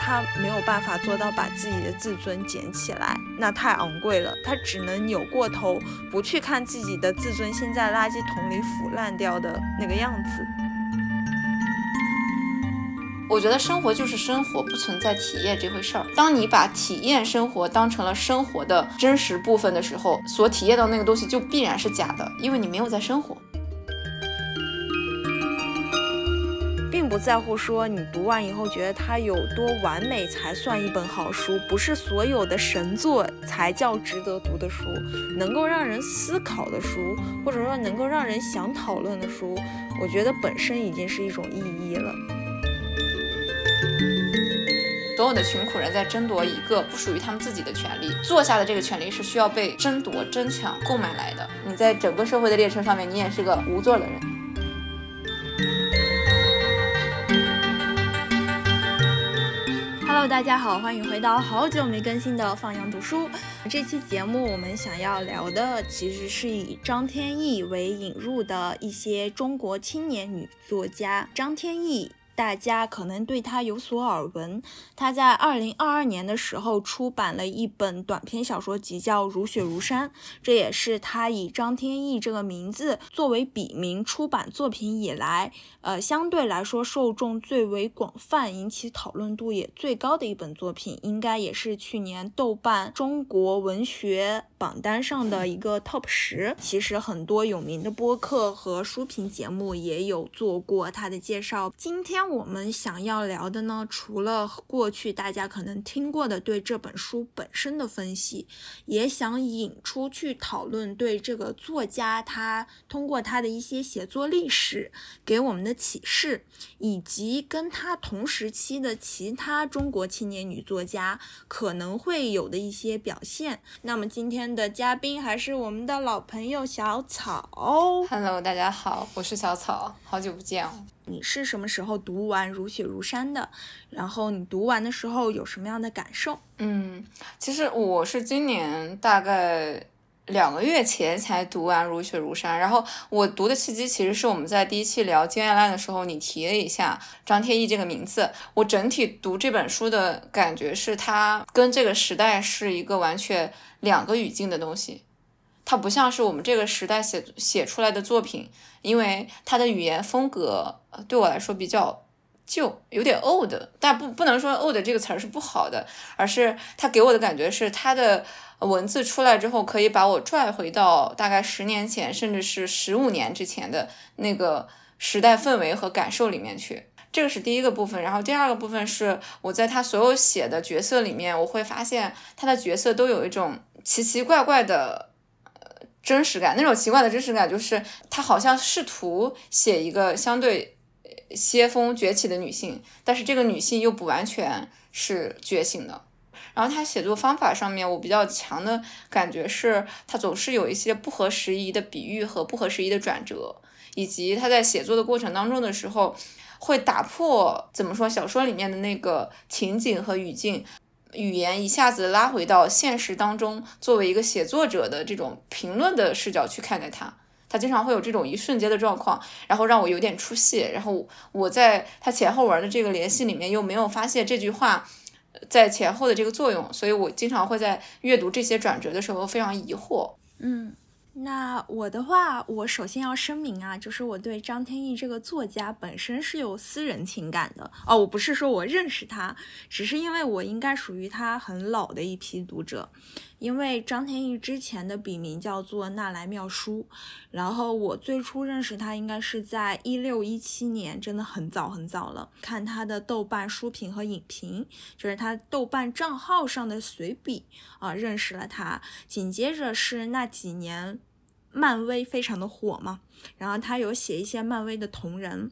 他没有办法做到把自己的自尊捡起来，那太昂贵了。他只能扭过头，不去看自己的自尊心在垃圾桶里腐烂掉的那个样子。我觉得生活就是生活，不存在体验这回事儿。当你把体验生活当成了生活的真实部分的时候，所体验到那个东西就必然是假的，因为你没有在生活。并不在乎说你读完以后觉得它有多完美才算一本好书，不是所有的神作才叫值得读的书。能够让人思考的书，或者说能够让人想讨论的书，我觉得本身已经是一种意义了。的穷苦人在争夺一个不属于他们自己的权利，坐下的这个权利是需要被争夺、争抢、购买来的。你在整个社会的列车上面，你也是个无座的人。Hello，大家好，欢迎回到好久没更新的放羊读书。这期节目我们想要聊的其实是以张天翼为引入的一些中国青年女作家。张天翼。大家可能对他有所耳闻，他在二零二二年的时候出版了一本短篇小说集，叫《如雪如山》，这也是他以张天翼这个名字作为笔名出版作品以来，呃，相对来说受众最为广泛、引起讨论度也最高的一本作品，应该也是去年豆瓣中国文学榜单上的一个 top 十。其实很多有名的播客和书评节目也有做过他的介绍。今天。我们想要聊的呢，除了过去大家可能听过的对这本书本身的分析，也想引出去讨论对这个作家他通过他的一些写作历史给我们的启示，以及跟他同时期的其他中国青年女作家可能会有的一些表现。那么今天的嘉宾还是我们的老朋友小草。Hello，大家好，我是小草，好久不见。你是什么时候读完《如雪如山》的？然后你读完的时候有什么样的感受？嗯，其实我是今年大概两个月前才读完《如雪如山》，然后我读的契机其实是我们在第一期聊金爱烂的时候，你提了一下张天翼这个名字。我整体读这本书的感觉是，它跟这个时代是一个完全两个语境的东西。它不像是我们这个时代写写出来的作品，因为它的语言风格对我来说比较旧，有点 old。但不不能说 old 这个词儿是不好的，而是它给我的感觉是它的文字出来之后，可以把我拽回到大概十年前，甚至是十五年之前的那个时代氛围和感受里面去。这个是第一个部分。然后第二个部分是我在他所有写的角色里面，我会发现他的角色都有一种奇奇怪怪的。真实感，那种奇怪的真实感，就是他好像试图写一个相对先锋崛起的女性，但是这个女性又不完全是觉醒的。然后他写作方法上面，我比较强的感觉是，他总是有一些不合时宜的比喻和不合时宜的转折，以及他在写作的过程当中的时候，会打破怎么说小说里面的那个情景和语境。语言一下子拉回到现实当中，作为一个写作者的这种评论的视角去看待它，他经常会有这种一瞬间的状况，然后让我有点出戏。然后我在他前后文的这个联系里面又没有发现这句话在前后的这个作用，所以我经常会在阅读这些转折的时候非常疑惑。嗯。那我的话，我首先要声明啊，就是我对张天翼这个作家本身是有私人情感的哦。我不是说我认识他，只是因为我应该属于他很老的一批读者。因为张天翼之前的笔名叫做纳兰妙书，然后我最初认识他应该是在一六一七年，真的很早很早了。看他的豆瓣书评和影评，就是他豆瓣账号上的随笔啊，认识了他。紧接着是那几年。漫威非常的火嘛，然后他有写一些漫威的同人，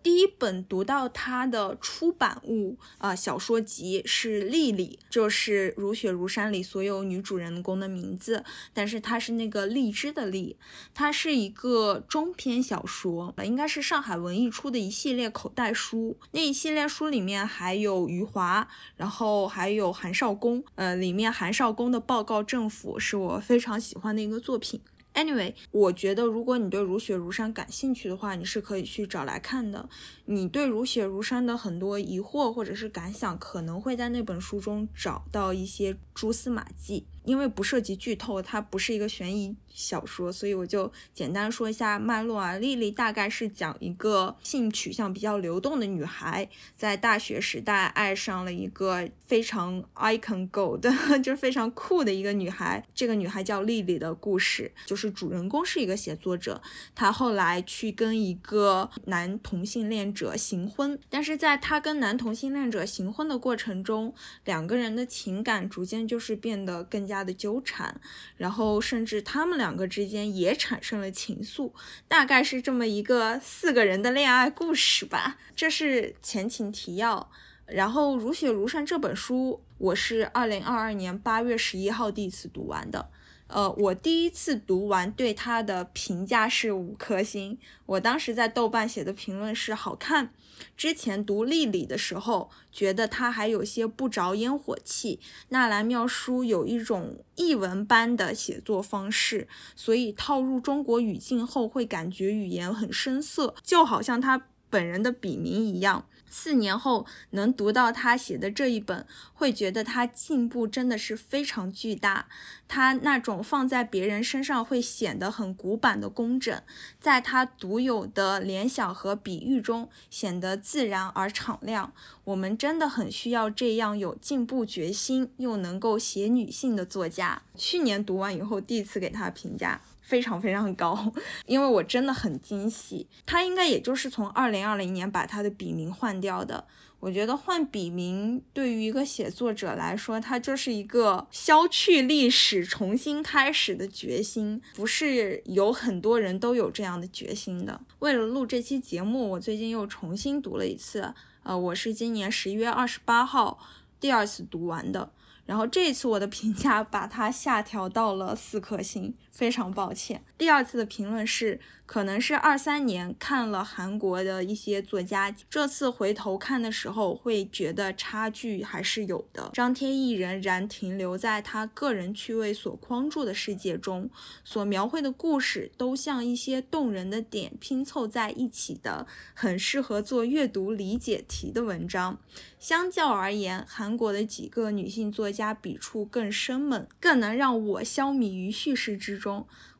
第一本读到他的出版物啊小说集是《莉莉》，就是《如雪如山》里所有女主人公的名字，但是它是那个荔枝的荔，它是一个中篇小说，应该是上海文艺出的一系列口袋书。那一系列书里面还有余华，然后还有韩少功，呃，里面韩少功的《报告政府》是我非常喜欢的一个作品。Anyway，我觉得如果你对《如雪如山》感兴趣的话，你是可以去找来看的。你对《如雪如山》的很多疑惑或者是感想，可能会在那本书中找到一些蛛丝马迹。因为不涉及剧透，它不是一个悬疑小说，所以我就简单说一下脉络啊。丽丽大概是讲一个性取向比较流动的女孩，在大学时代爱上了一个非常 icon girl 的，就是非常酷的一个女孩。这个女孩叫丽丽的故事，就是主人公是一个写作者，她后来去跟一个男同性恋者行婚，但是在她跟男同性恋者行婚的过程中，两个人的情感逐渐就是变得更。家的纠缠，然后甚至他们两个之间也产生了情愫，大概是这么一个四个人的恋爱故事吧。这是前情提要。然后《如雪如山》这本书，我是二零二二年八月十一号第一次读完的。呃，我第一次读完，对它的评价是五颗星。我当时在豆瓣写的评论是好看。之前读《丽丽》的时候，觉得它还有些不着烟火气。纳兰妙书有一种译文般的写作方式，所以套入中国语境后，会感觉语言很生涩，就好像他本人的笔名一样。四年后能读到他写的这一本，会觉得他进步真的是非常巨大。他那种放在别人身上会显得很古板的工整，在他独有的联想和比喻中显得自然而敞亮。我们真的很需要这样有进步决心又能够写女性的作家。去年读完以后，第一次给他评价。非常非常高，因为我真的很惊喜。他应该也就是从二零二零年把他的笔名换掉的。我觉得换笔名对于一个写作者来说，他就是一个消去历史、重新开始的决心，不是有很多人都有这样的决心的。为了录这期节目，我最近又重新读了一次。呃，我是今年十一月二十八号第二次读完的。然后这次我的评价把它下调到了四颗星，非常抱歉。第二次的评论是。可能是二三年看了韩国的一些作家，这次回头看的时候会觉得差距还是有的。张天翼仍然停留在他个人趣味所框住的世界中，所描绘的故事都像一些动人的点拼凑在一起的，很适合做阅读理解题的文章。相较而言，韩国的几个女性作家笔触更生猛，更能让我消弭于叙事之中。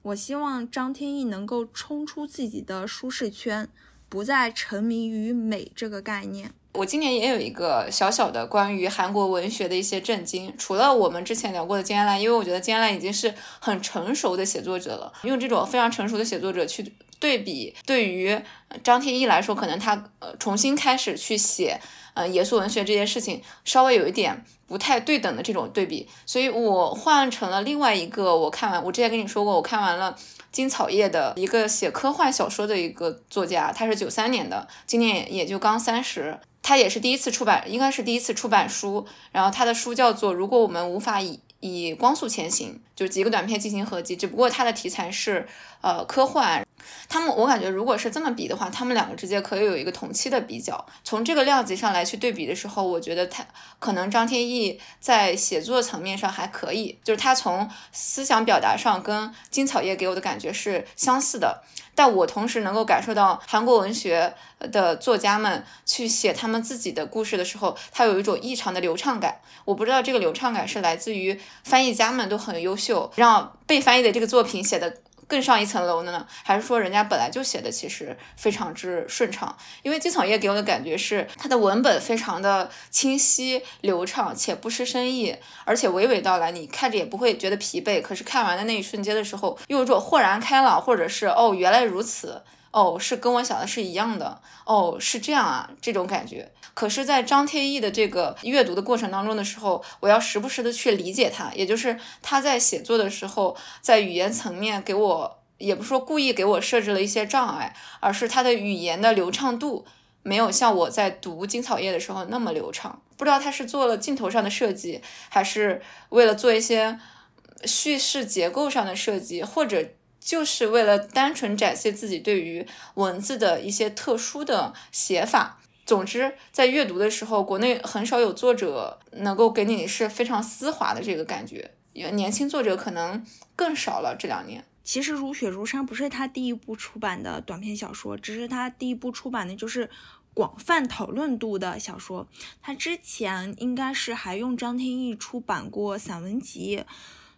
我希望张天翼能够冲出自己的舒适圈，不再沉迷于美这个概念。我今年也有一个小小的关于韩国文学的一些震惊，除了我们之前聊过的金安兰，因为我觉得金安兰已经是很成熟的写作者了，用这种非常成熟的写作者去对比，对于张天翼来说，可能他呃重新开始去写。呃，严肃文学这件事情稍微有一点不太对等的这种对比，所以我换成了另外一个。我看完，我之前跟你说过，我看完了金草叶的一个写科幻小说的一个作家，他是九三年的，今年也就刚三十，他也是第一次出版，应该是第一次出版书。然后他的书叫做《如果我们无法以以光速前行》，就几个短片进行合集，只不过他的题材是呃科幻。他们，我感觉如果是这么比的话，他们两个之间可以有一个同期的比较。从这个量级上来去对比的时候，我觉得他可能张天翼在写作层面上还可以，就是他从思想表达上跟金草叶给我的感觉是相似的。但我同时能够感受到韩国文学的作家们去写他们自己的故事的时候，他有一种异常的流畅感。我不知道这个流畅感是来自于翻译家们都很优秀，让被翻译的这个作品写的。更上一层楼呢，还是说人家本来就写的其实非常之顺畅？因为基草叶给我的感觉是它的文本非常的清晰流畅，且不失深意，而且娓娓道来，你看着也不会觉得疲惫。可是看完的那一瞬间的时候，又有种豁然开朗，或者是哦原来如此，哦是跟我想的是一样的，哦是这样啊这种感觉。可是，在张天翼的这个阅读的过程当中的时候，我要时不时的去理解他，也就是他在写作的时候，在语言层面给我，也不是说故意给我设置了一些障碍，而是他的语言的流畅度没有像我在读金草叶的时候那么流畅。不知道他是做了镜头上的设计，还是为了做一些叙事结构上的设计，或者就是为了单纯展现自己对于文字的一些特殊的写法。总之，在阅读的时候，国内很少有作者能够给你是非常丝滑的这个感觉，年轻作者可能更少了。这两年，其实《如雪如山》不是他第一部出版的短篇小说，只是他第一部出版的就是广泛讨论度的小说。他之前应该是还用张天翼出版过散文集，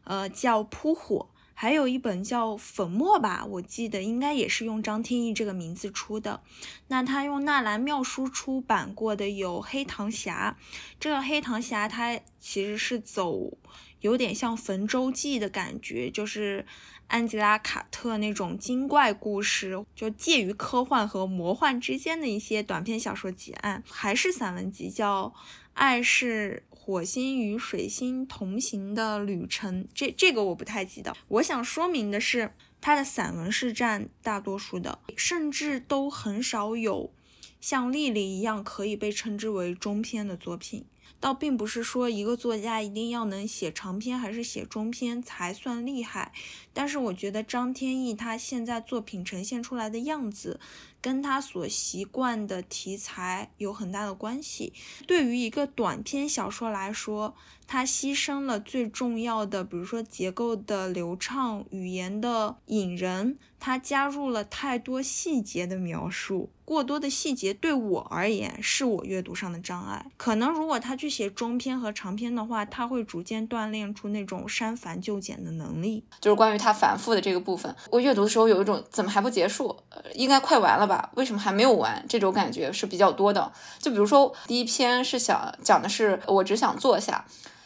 呃，叫《扑火》。还有一本叫《粉末》吧，我记得应该也是用张天翼这个名字出的。那他用纳兰妙书出版过的有《黑糖侠》，这个《黑糖侠》它其实是走有点像《焚舟记》的感觉，就是安吉拉·卡特那种精怪故事，就介于科幻和魔幻之间的一些短篇小说集案，还是散文集，叫《爱是》。火星与水星同行的旅程，这这个我不太记得。我想说明的是，他的散文是占大多数的，甚至都很少有像丽丽一样可以被称之为中篇的作品。倒并不是说一个作家一定要能写长篇还是写中篇才算厉害，但是我觉得张天翼他现在作品呈现出来的样子。跟他所习惯的题材有很大的关系。对于一个短篇小说来说，他牺牲了最重要的，比如说结构的流畅、语言的引人，他加入了太多细节的描述。过多的细节对我而言是我阅读上的障碍。可能如果他去写中篇和长篇的话，他会逐渐锻炼出那种删繁就简的能力。就是关于他反复的这个部分，我阅读的时候有一种怎么还不结束？应该快完了吧？为什么还没有完？这种感觉是比较多的。就比如说第一篇是想讲的是我只想坐下。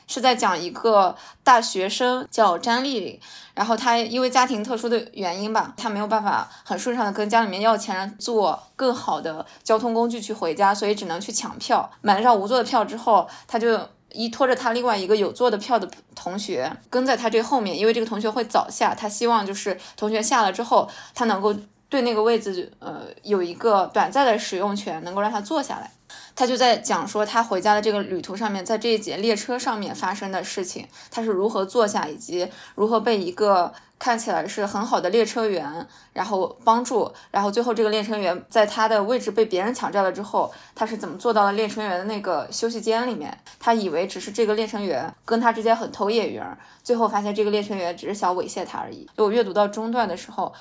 是在讲一个大学生叫张丽丽，然后她因为家庭特殊的原因吧，她没有办法很顺畅的跟家里面要钱坐更好的交通工具去回家，所以只能去抢票。买了张无座的票之后，她就依托着他另外一个有座的票的同学跟在他这后面，因为这个同学会早下，他希望就是同学下了之后，他能够对那个位置呃有一个短暂的使用权，能够让他坐下来。他就在讲说他回家的这个旅途上面，在这一节列车上面发生的事情，他是如何坐下，以及如何被一个看起来是很好的列车员，然后帮助，然后最后这个列车员在他的位置被别人抢占了之后，他是怎么坐到了列车员的那个休息间里面？他以为只是这个列车员跟他之间很投眼缘，最后发现这个列车员只是想猥亵他而已。我阅读到中段的时候，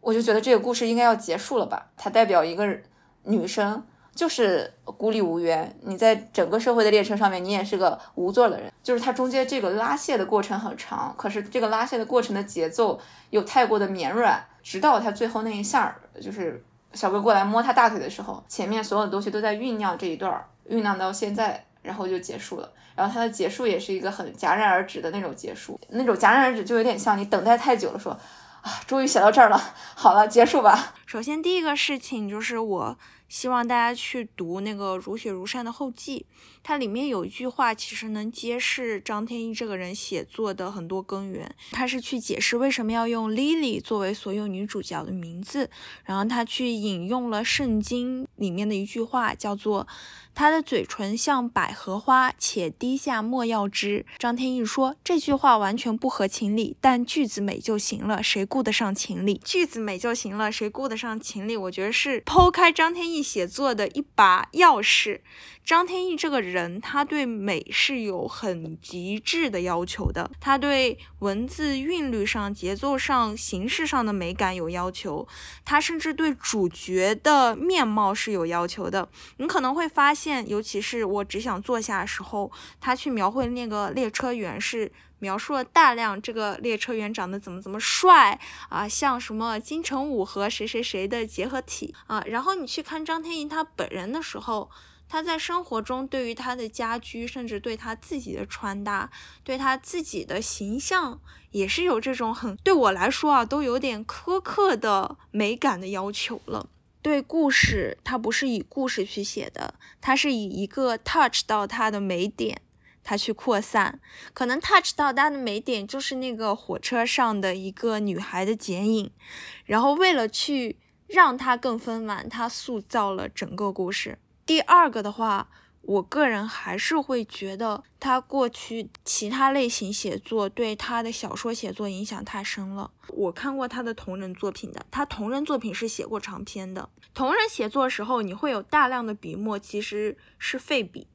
我就觉得这个故事应该要结束了吧？它代表一个女生。就是孤立无援，你在整个社会的列车上面，你也是个无座的人。就是它中间这个拉线的过程很长，可是这个拉线的过程的节奏又太过的绵软，直到他最后那一下，就是小哥过来摸他大腿的时候，前面所有的东西都在酝酿这一段，酝酿到现在，然后就结束了。然后它的结束也是一个很戛然而止的那种结束，那种戛然而止就有点像你等待太久了，说啊，终于写到这儿了，好了，结束吧。首先第一个事情就是我。希望大家去读那个《如雪如山》的后记，它里面有一句话，其实能揭示张天翼这个人写作的很多根源。他是去解释为什么要用 Lily 作为所有女主角的名字，然后他去引用了圣经里面的一句话，叫做。他的嘴唇像百合花，且滴下墨药汁。张天翼说这句话完全不合情理，但句子美就行了，谁顾得上情理？句子美就行了，谁顾得上情理？我觉得是剖开张天翼写作的一把钥匙。张天翼这个人，他对美是有很极致的要求的。他对文字韵律上、节奏上、形式上的美感有要求。他甚至对主角的面貌是有要求的。你可能会发现，尤其是我只想坐下时候，他去描绘那个列车员，是描述了大量这个列车员长得怎么怎么帅啊，像什么金城武和谁谁谁的结合体啊。然后你去看张天翼他本人的时候。他在生活中对于他的家居，甚至对他自己的穿搭，对他自己的形象，也是有这种很对我来说啊，都有点苛刻的美感的要求了。对故事，他不是以故事去写的，他是以一个 touch 到他的美点，他去扩散。可能 touch 到他的美点就是那个火车上的一个女孩的剪影，然后为了去。让它更丰满，他塑造了整个故事。第二个的话。我个人还是会觉得他过去其他类型写作对他的小说写作影响太深了。我看过他的同人作品的，他同人作品是写过长篇的。同人写作的时候，你会有大量的笔墨，其实是废笔，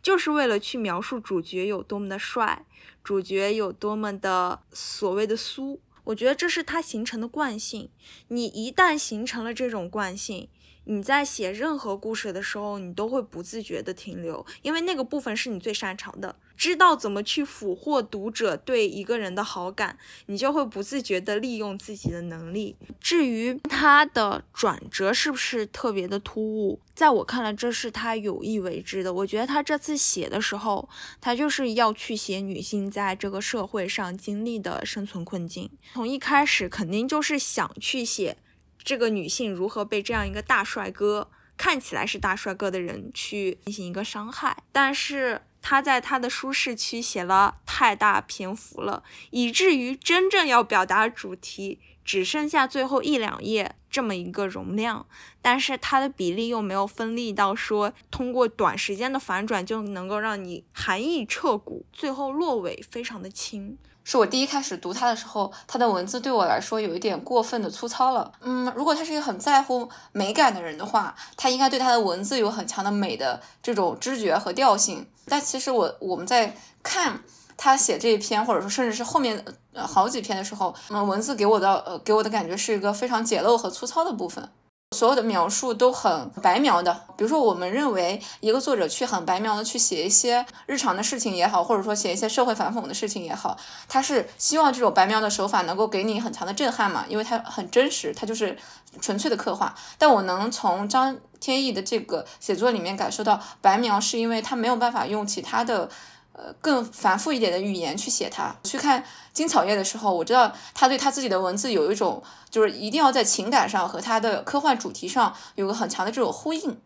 就是为了去描述主角有多么的帅，主角有多么的所谓的苏。我觉得这是他形成的惯性。你一旦形成了这种惯性，你在写任何故事的时候，你都会不自觉的停留，因为那个部分是你最擅长的，知道怎么去俘获读者对一个人的好感，你就会不自觉的利用自己的能力。至于他的转折是不是特别的突兀，在我看来，这是他有意为之的。我觉得他这次写的时候，他就是要去写女性在这个社会上经历的生存困境，从一开始肯定就是想去写。这个女性如何被这样一个大帅哥，看起来是大帅哥的人去进行一个伤害？但是他在他的舒适区写了太大篇幅了，以至于真正要表达主题只剩下最后一两页这么一个容量。但是它的比例又没有分力到说通过短时间的反转就能够让你寒意彻骨，最后落尾非常的轻。是我第一开始读他的时候，他的文字对我来说有一点过分的粗糙了。嗯，如果他是一个很在乎美感的人的话，他应该对他的文字有很强的美的这种知觉和调性。但其实我我们在看他写这一篇，或者说甚至是后面呃好几篇的时候，嗯，文字给我的呃给我的感觉是一个非常简陋和粗糙的部分。所有的描述都很白描的，比如说，我们认为一个作者去很白描的去写一些日常的事情也好，或者说写一些社会反讽的事情也好，他是希望这种白描的手法能够给你很强的震撼嘛，因为它很真实，它就是纯粹的刻画。但我能从张天翼的这个写作里面感受到，白描是因为他没有办法用其他的。呃，更繁复一点的语言去写它。去看金草叶的时候，我知道他对他自己的文字有一种，就是一定要在情感上和他的科幻主题上有个很强的这种呼应，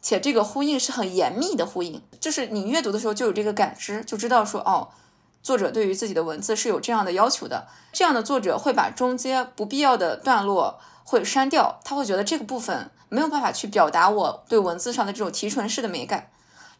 且这个呼应是很严密的呼应，就是你阅读的时候就有这个感知，就知道说哦，作者对于自己的文字是有这样的要求的。这样的作者会把中间不必要的段落会删掉，他会觉得这个部分没有办法去表达我对文字上的这种提纯式的美感。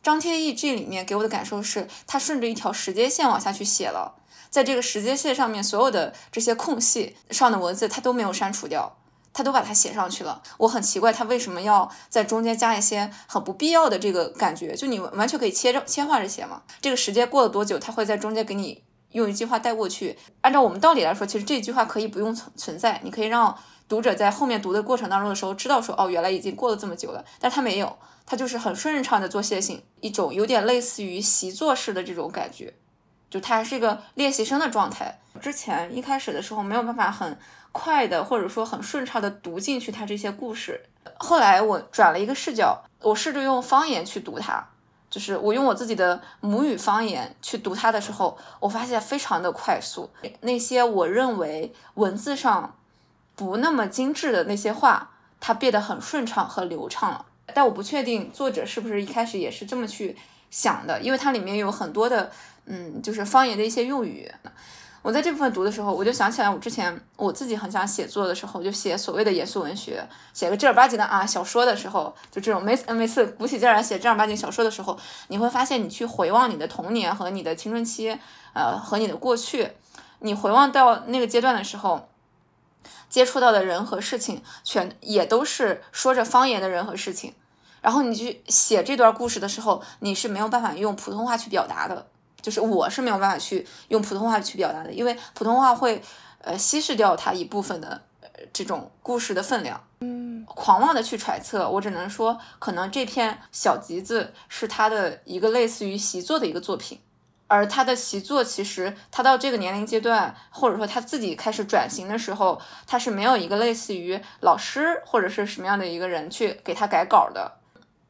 张天翼这里面给我的感受是，他顺着一条时间线往下去写了，在这个时间线上面，所有的这些空隙上的文字他都没有删除掉，他都把它写上去了。我很奇怪他为什么要在中间加一些很不必要的这个感觉，就你完全可以切着切换着写嘛。这个时间过了多久，他会在中间给你用一句话带过去。按照我们道理来说，其实这句话可以不用存存在，你可以让读者在后面读的过程当中的时候知道说，哦，原来已经过了这么久了，但他没有。它就是很顺畅的做楔形，一种有点类似于习作式的这种感觉，就它是一个练习生的状态。之前一开始的时候没有办法很快的或者说很顺畅的读进去它这些故事，后来我转了一个视角，我试着用方言去读它，就是我用我自己的母语方言去读它的时候，我发现非常的快速，那些我认为文字上不那么精致的那些话，它变得很顺畅和流畅了。但我不确定作者是不是一开始也是这么去想的，因为它里面有很多的，嗯，就是方言的一些用语。我在这部分读的时候，我就想起来我之前我自己很想写作的时候，就写所谓的严肃文学，写个正儿八经的啊小说的时候，就这种每每次鼓起劲来写正儿八经小说的时候，你会发现你去回望你的童年和你的青春期，呃，和你的过去，你回望到那个阶段的时候。接触到的人和事情，全也都是说着方言的人和事情，然后你去写这段故事的时候，你是没有办法用普通话去表达的，就是我是没有办法去用普通话去表达的，因为普通话会呃稀释掉它一部分的呃这种故事的分量。嗯，狂妄的去揣测，我只能说，可能这篇小集子是他的一个类似于习作的一个作品。而他的习作，其实他到这个年龄阶段，或者说他自己开始转型的时候，他是没有一个类似于老师或者是什么样的一个人去给他改稿的。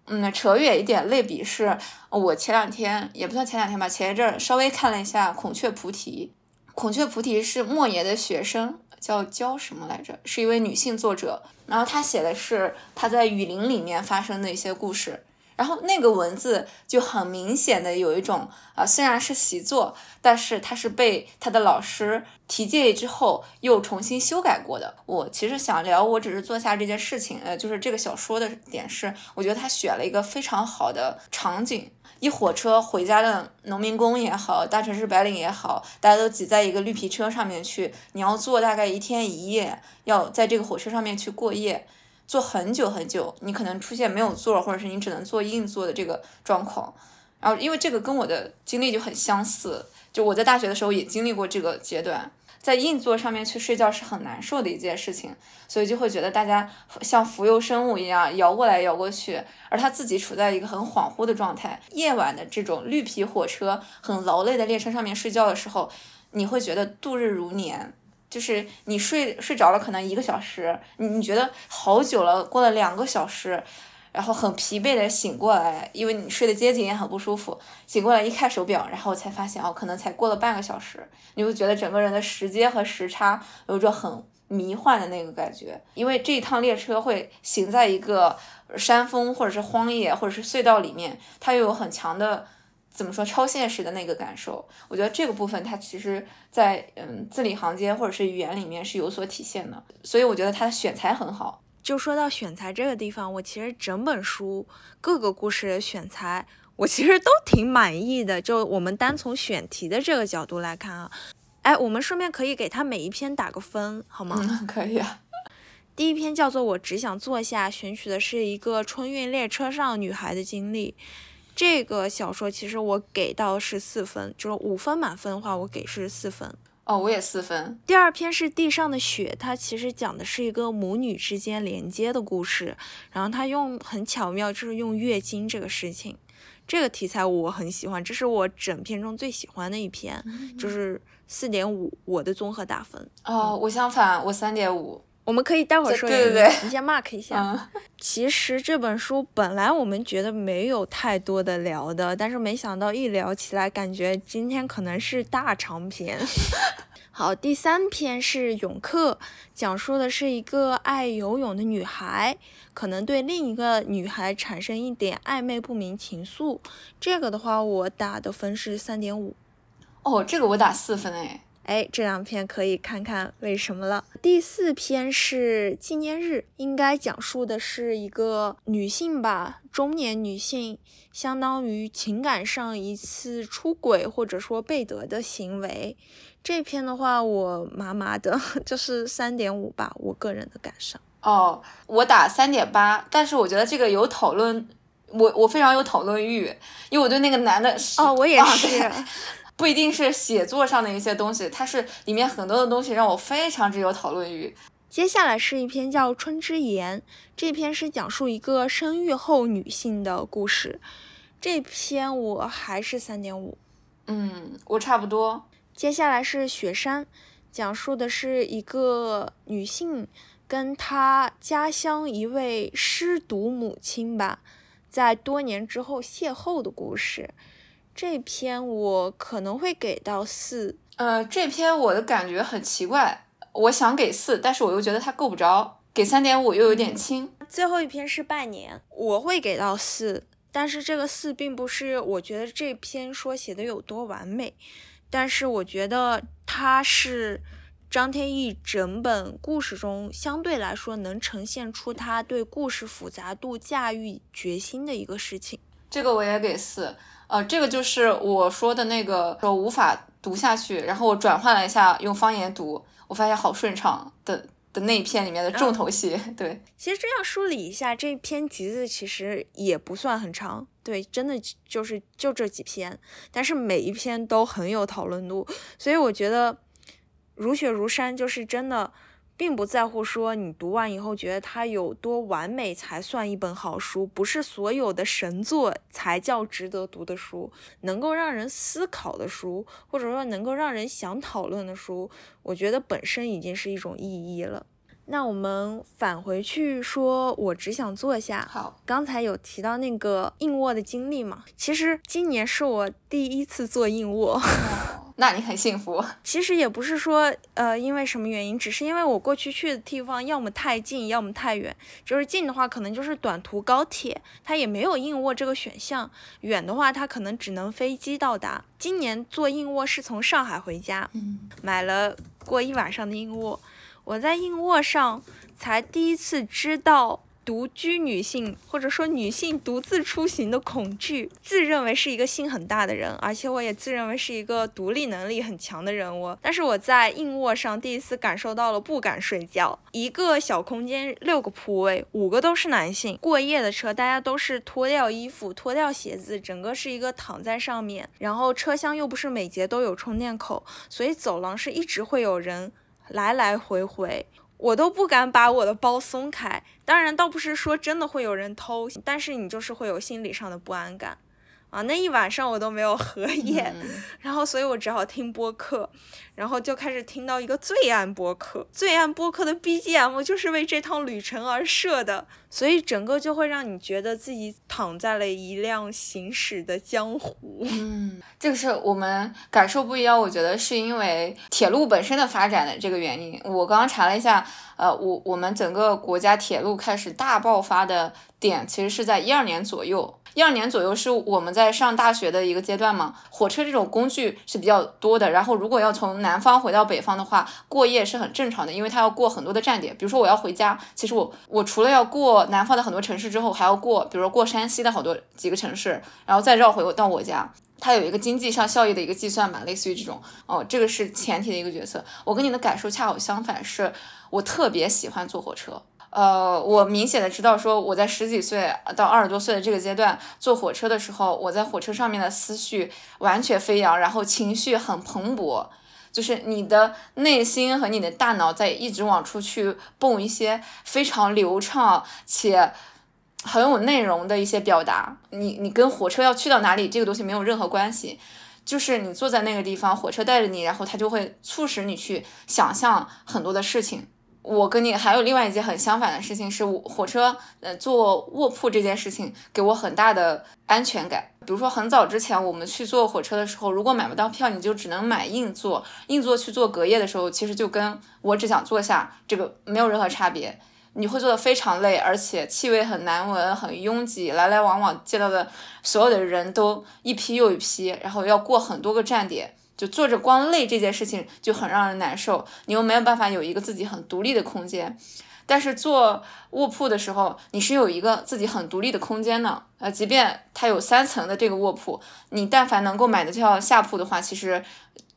嗯，扯远一点类比是，我前两天也不算前两天吧，前一阵稍微看了一下《孔雀菩提》。《孔雀菩提》是莫言的学生，叫焦什么来着？是一位女性作者。然后她写的是她在雨林里面发生的一些故事。然后那个文字就很明显的有一种啊，虽然是习作，但是它是被他的老师提建议之后又重新修改过的。我其实想聊，我只是做下这件事情，呃，就是这个小说的点是，我觉得他选了一个非常好的场景。一火车回家的农民工也好，大城市白领也好，大家都挤在一个绿皮车上面去。你要坐大概一天一夜，要在这个火车上面去过夜，坐很久很久。你可能出现没有座，或者是你只能坐硬座的这个状况。然后，因为这个跟我的经历就很相似，就我在大学的时候也经历过这个阶段。在硬座上面去睡觉是很难受的一件事情，所以就会觉得大家像浮游生物一样摇过来摇过去，而他自己处在一个很恍惚的状态。夜晚的这种绿皮火车很劳累的列车上面睡觉的时候，你会觉得度日如年，就是你睡睡着了可能一个小时，你你觉得好久了，过了两个小时。然后很疲惫的醒过来，因为你睡的接近也很不舒服。醒过来一看手表，然后才发现哦，可能才过了半个小时。你会觉得整个人的时间和时差有着很迷幻的那个感觉，因为这一趟列车会行在一个山峰或者是荒野或者是隧道里面，它又有很强的怎么说超现实的那个感受。我觉得这个部分它其实，在嗯字里行间或者是语言里面是有所体现的，所以我觉得它的选材很好。就说到选材这个地方，我其实整本书各个故事的选材，我其实都挺满意的。就我们单从选题的这个角度来看啊，哎，我们顺便可以给他每一篇打个分，好吗？可以啊。第一篇叫做《我只想坐下》，选取的是一个春运列车上女孩的经历。这个小说其实我给到是四分，就是五分满分的话，我给是四分。哦，我也四分。第二篇是地上的雪，它其实讲的是一个母女之间连接的故事，然后它用很巧妙，就是用月经这个事情，这个题材我很喜欢，这是我整篇中最喜欢的一篇，就是四点五，我的综合打分。哦，我相反，我三点五。我们可以待会儿说，对对对，你先 mark 一下。其实这本书本来我们觉得没有太多的聊的，但是没想到一聊起来，感觉今天可能是大长篇。好，第三篇是泳客，讲述的是一个爱游泳的女孩，可能对另一个女孩产生一点暧昧不明情愫。这个的话，我打的分是三点五。哦，这个我打四分哎。哎，这两篇可以看看为什么了。第四篇是纪念日，应该讲述的是一个女性吧，中年女性，相当于情感上一次出轨或者说被得的行为。这篇的话，我麻麻的，就是三点五吧，我个人的感受。哦，我打三点八，但是我觉得这个有讨论，我我非常有讨论欲，因为我对那个男的哦，我也是。不一定是写作上的一些东西，它是里面很多的东西让我非常之有讨论欲。接下来是一篇叫《春之言》，这篇是讲述一个生育后女性的故事。这篇我还是三点五，嗯，我差不多。接下来是《雪山》，讲述的是一个女性跟她家乡一位失独母亲吧，在多年之后邂逅的故事。这篇我可能会给到四，呃，这篇我的感觉很奇怪，我想给四，但是我又觉得它够不着，给三点五又有点轻。最后一篇是半年，我会给到四，但是这个四并不是我觉得这篇说写的有多完美，但是我觉得它是张天翼整本故事中相对来说能呈现出他对故事复杂度驾驭决心的一个事情。这个我也给四。呃，这个就是我说的那个说无法读下去，然后我转换了一下用方言读，我发现好顺畅的的那一篇里面的重头戏。对，其实这样梳理一下，这篇集子其实也不算很长，对，真的就是就这几篇，但是每一篇都很有讨论度，所以我觉得如雪如山就是真的。并不在乎说你读完以后觉得它有多完美才算一本好书，不是所有的神作才叫值得读的书，能够让人思考的书，或者说能够让人想讨论的书，我觉得本身已经是一种意义了。那我们返回去说，我只想坐下。好，刚才有提到那个硬卧的经历嘛，其实今年是我第一次做硬卧。那你很幸福。其实也不是说，呃，因为什么原因，只是因为我过去去的地方要么太近，要么太远。就是近的话，可能就是短途高铁，它也没有硬卧这个选项；远的话，它可能只能飞机到达。今年坐硬卧是从上海回家，买了过一晚上的硬卧，我在硬卧上才第一次知道。独居女性，或者说女性独自出行的恐惧，自认为是一个心很大的人，而且我也自认为是一个独立能力很强的人物。但是我在硬卧上第一次感受到了不敢睡觉。一个小空间，六个铺位，五个都是男性，过夜的车，大家都是脱掉衣服、脱掉鞋子，整个是一个躺在上面。然后车厢又不是每节都有充电口，所以走廊是一直会有人来来回回。我都不敢把我的包松开，当然倒不是说真的会有人偷，但是你就是会有心理上的不安感。啊，那一晚上我都没有合眼，然后所以我只好听播客，然后就开始听到一个罪案播客，罪案播客的 BGM 就是为这趟旅程而设的，所以整个就会让你觉得自己躺在了一辆行驶的江湖。嗯，这个是我们感受不一样，我觉得是因为铁路本身的发展的这个原因。我刚刚查了一下，呃，我我们整个国家铁路开始大爆发的点，其实是在一二年左右。一二年左右是我们在上大学的一个阶段嘛，火车这种工具是比较多的。然后如果要从南方回到北方的话，过夜是很正常的，因为它要过很多的站点。比如说我要回家，其实我我除了要过南方的很多城市之后，还要过，比如说过山西的好多几个城市，然后再绕回到我家。它有一个经济上效益的一个计算吧，类似于这种。哦，这个是前提的一个角色。我跟你的感受恰好相反，是我特别喜欢坐火车。呃，我明显的知道，说我在十几岁到二十多岁的这个阶段坐火车的时候，我在火车上面的思绪完全飞扬，然后情绪很蓬勃，就是你的内心和你的大脑在一直往出去蹦一些非常流畅且很有内容的一些表达。你你跟火车要去到哪里这个东西没有任何关系，就是你坐在那个地方，火车带着你，然后它就会促使你去想象很多的事情。我跟你还有另外一件很相反的事情，是火车呃坐卧铺这件事情给我很大的安全感。比如说很早之前我们去坐火车的时候，如果买不到票，你就只能买硬座。硬座去坐隔夜的时候，其实就跟我只想坐下这个没有任何差别。你会坐得非常累，而且气味很难闻，很拥挤，来来往往见到的所有的人都一批又一批，然后要过很多个站点。就坐着光累这件事情就很让人难受，你又没有办法有一个自己很独立的空间。但是坐卧铺的时候，你是有一个自己很独立的空间的。呃，即便它有三层的这个卧铺，你但凡能够买得到下铺的话，其实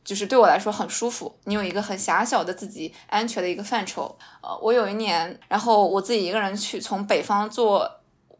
就是对我来说很舒服。你有一个很狭小的自己安全的一个范畴。呃，我有一年，然后我自己一个人去从北方坐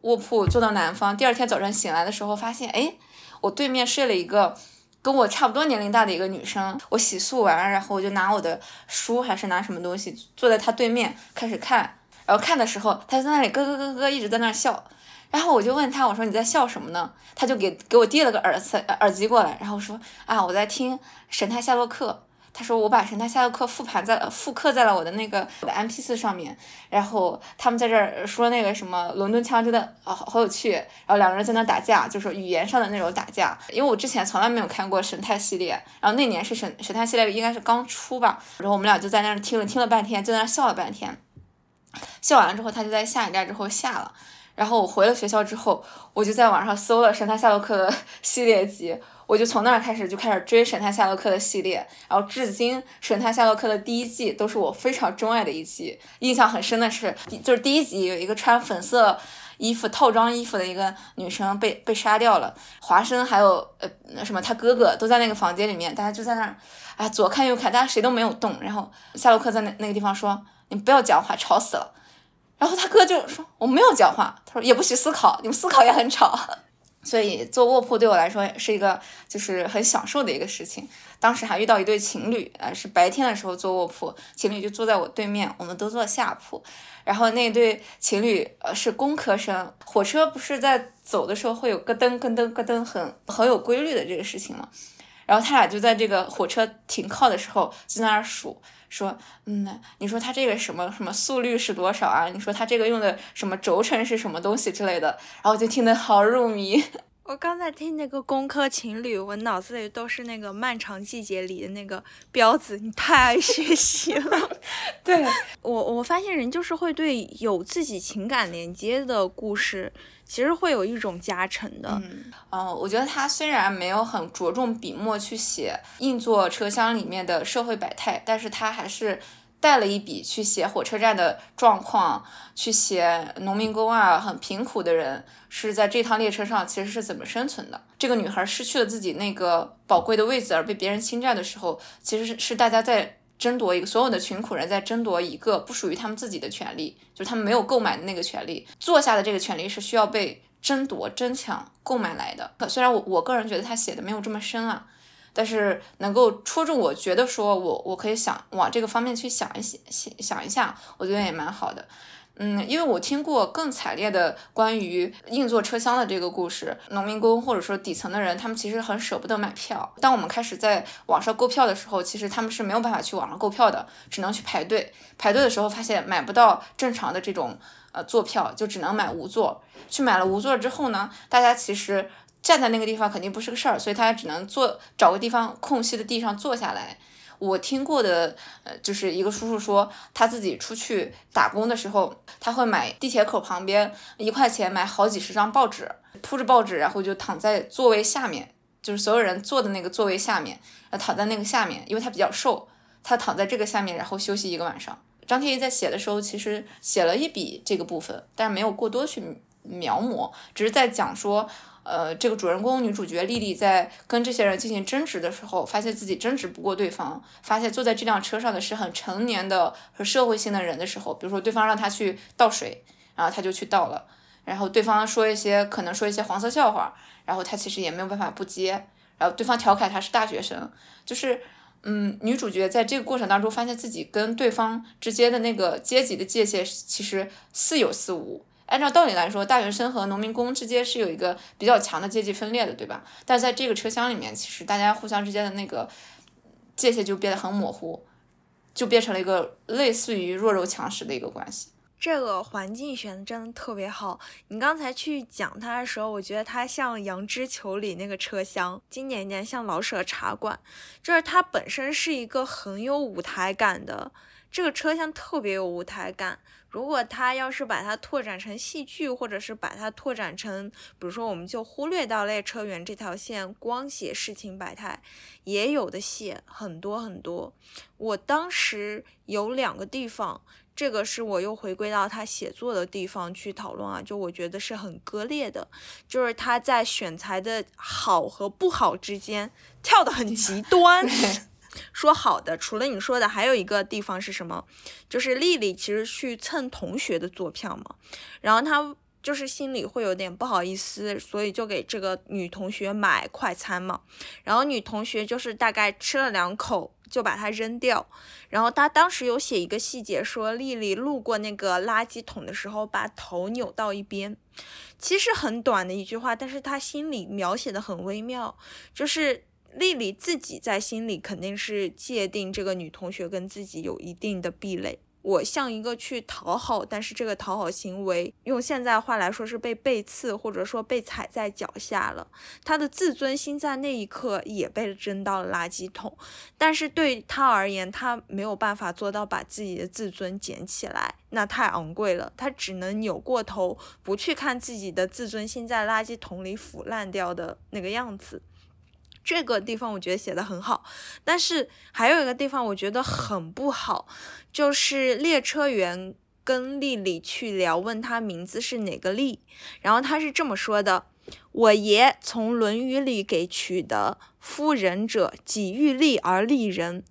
卧铺坐到南方，第二天早上醒来的时候，发现哎，我对面睡了一个。跟我差不多年龄大的一个女生，我洗漱完，然后我就拿我的书还是拿什么东西，坐在她对面开始看，然后看的时候，她就在那里咯咯咯咯一直在那笑，然后我就问她，我说你在笑什么呢？她就给给我递了个耳塞耳机过来，然后说啊我在听神探夏洛克。他说我把神探夏洛克复盘在复刻在了我的那个的 M P 四上面，然后他们在这儿说那个什么伦敦腔真的啊好有趣，然后两个人在那打架，就是语言上的那种打架。因为我之前从来没有看过神探系列，然后那年是神神探系列应该是刚出吧，然后我们俩就在那儿听了听了半天，就在那笑了半天，笑完了之后他就在下一站之后下了，然后我回了学校之后，我就在网上搜了神探夏洛克的 系列集。我就从那儿开始就开始追《神探夏洛克》的系列，然后至今《神探夏洛克》的第一季都是我非常钟爱的一季。印象很深的是，就是第一集有一个穿粉色衣服套装衣服的一个女生被被杀掉了，华生还有呃什么他哥哥都在那个房间里面，大家就在那儿啊左看右看，大家谁都没有动。然后夏洛克在那那个地方说：“你不要讲话，吵死了。”然后他哥就说：“我没有讲话。”他说：“也不许思考，你们思考也很吵。”所以坐卧铺对我来说是一个就是很享受的一个事情。当时还遇到一对情侣，呃，是白天的时候坐卧铺，情侣就坐在我对面，我们都坐下铺。然后那对情侣呃是工科生，火车不是在走的时候会有咯噔咯噔咯噔很很有规律的这个事情吗？然后他俩就在这个火车停靠的时候就在那儿数。说，嗯，你说它这个什么什么速率是多少啊？你说它这个用的什么轴承是什么东西之类的，然后我就听得好入迷。我刚才听那个工科情侣，我脑子里都是那个《漫长季节》里的那个彪子，你太爱学习了。对我，我发现人就是会对有自己情感连接的故事，其实会有一种加成的。嗯，我觉得他虽然没有很着重笔墨去写硬座车厢里面的社会百态，但是他还是。带了一笔去写火车站的状况，去写农民工啊，很贫苦的人是在这趟列车上其实是怎么生存的。这个女孩失去了自己那个宝贵的位子而被别人侵占的时候，其实是是大家在争夺一个，所有的穷苦人在争夺一个不属于他们自己的权利，就是他们没有购买的那个权利，坐下的这个权利是需要被争夺、争抢、购买来的。虽然我我个人觉得他写的没有这么深啊。但是能够戳中我，觉得说我我可以想往这个方面去想一想，想一下，我觉得也蛮好的。嗯，因为我听过更惨烈的关于硬座车厢的这个故事，农民工或者说底层的人，他们其实很舍不得买票。当我们开始在网上购票的时候，其实他们是没有办法去网上购票的，只能去排队。排队的时候发现买不到正常的这种呃坐票，就只能买无座。去买了无座之后呢，大家其实。站在那个地方肯定不是个事儿，所以他只能坐找个地方空隙的地上坐下来。我听过的，呃，就是一个叔叔说，他自己出去打工的时候，他会买地铁口旁边一块钱买好几十张报纸，铺着报纸，然后就躺在座位下面，就是所有人坐的那个座位下面，躺在那个下面，因为他比较瘦，他躺在这个下面，然后休息一个晚上。张天翼在写的时候，其实写了一笔这个部分，但是没有过多去描摹，只是在讲说。呃，这个主人公女主角丽丽在跟这些人进行争执的时候，发现自己争执不过对方，发现坐在这辆车上的是很成年的和社会性的人的时候，比如说对方让她去倒水，然后她就去倒了，然后对方说一些可能说一些黄色笑话，然后她其实也没有办法不接，然后对方调侃她是大学生，就是嗯，女主角在这个过程当中发现自己跟对方之间的那个阶级的界限其实似有似无。按照道理来说，大学生和农民工之间是有一个比较强的阶级分裂的，对吧？但在这个车厢里面，其实大家互相之间的那个界限就变得很模糊，就变成了一个类似于弱肉强食的一个关系。这个环境选的真的特别好。你刚才去讲它的时候，我觉得它像《羊脂球》里那个车厢，经典一点像老舍茶馆，就是它本身是一个很有舞台感的，这个车厢特别有舞台感。如果他要是把它拓展成戏剧，或者是把它拓展成，比如说，我们就忽略到列车员这条线，光写事情百态，也有的写很多很多。我当时有两个地方，这个是我又回归到他写作的地方去讨论啊，就我觉得是很割裂的，就是他在选材的好和不好之间跳得很极端。说好的，除了你说的，还有一个地方是什么？就是丽丽其实去蹭同学的坐票嘛，然后她就是心里会有点不好意思，所以就给这个女同学买快餐嘛。然后女同学就是大概吃了两口就把它扔掉。然后她当时有写一个细节，说丽丽路过那个垃圾桶的时候把头扭到一边。其实很短的一句话，但是她心里描写的很微妙，就是。丽丽自己在心里肯定是界定这个女同学跟自己有一定的壁垒。我像一个去讨好，但是这个讨好行为用现在话来说是被背刺，或者说被踩在脚下了。她的自尊心在那一刻也被扔到了垃圾桶。但是对她而言，她没有办法做到把自己的自尊捡起来，那太昂贵了。她只能扭过头，不去看自己的自尊心在垃圾桶里腐烂掉的那个样子。这个地方我觉得写的很好，但是还有一个地方我觉得很不好，就是列车员跟丽丽去聊，问他名字是哪个丽，然后他是这么说的：“我爷从《论语》里给取的‘夫仁者，己欲立而立人’，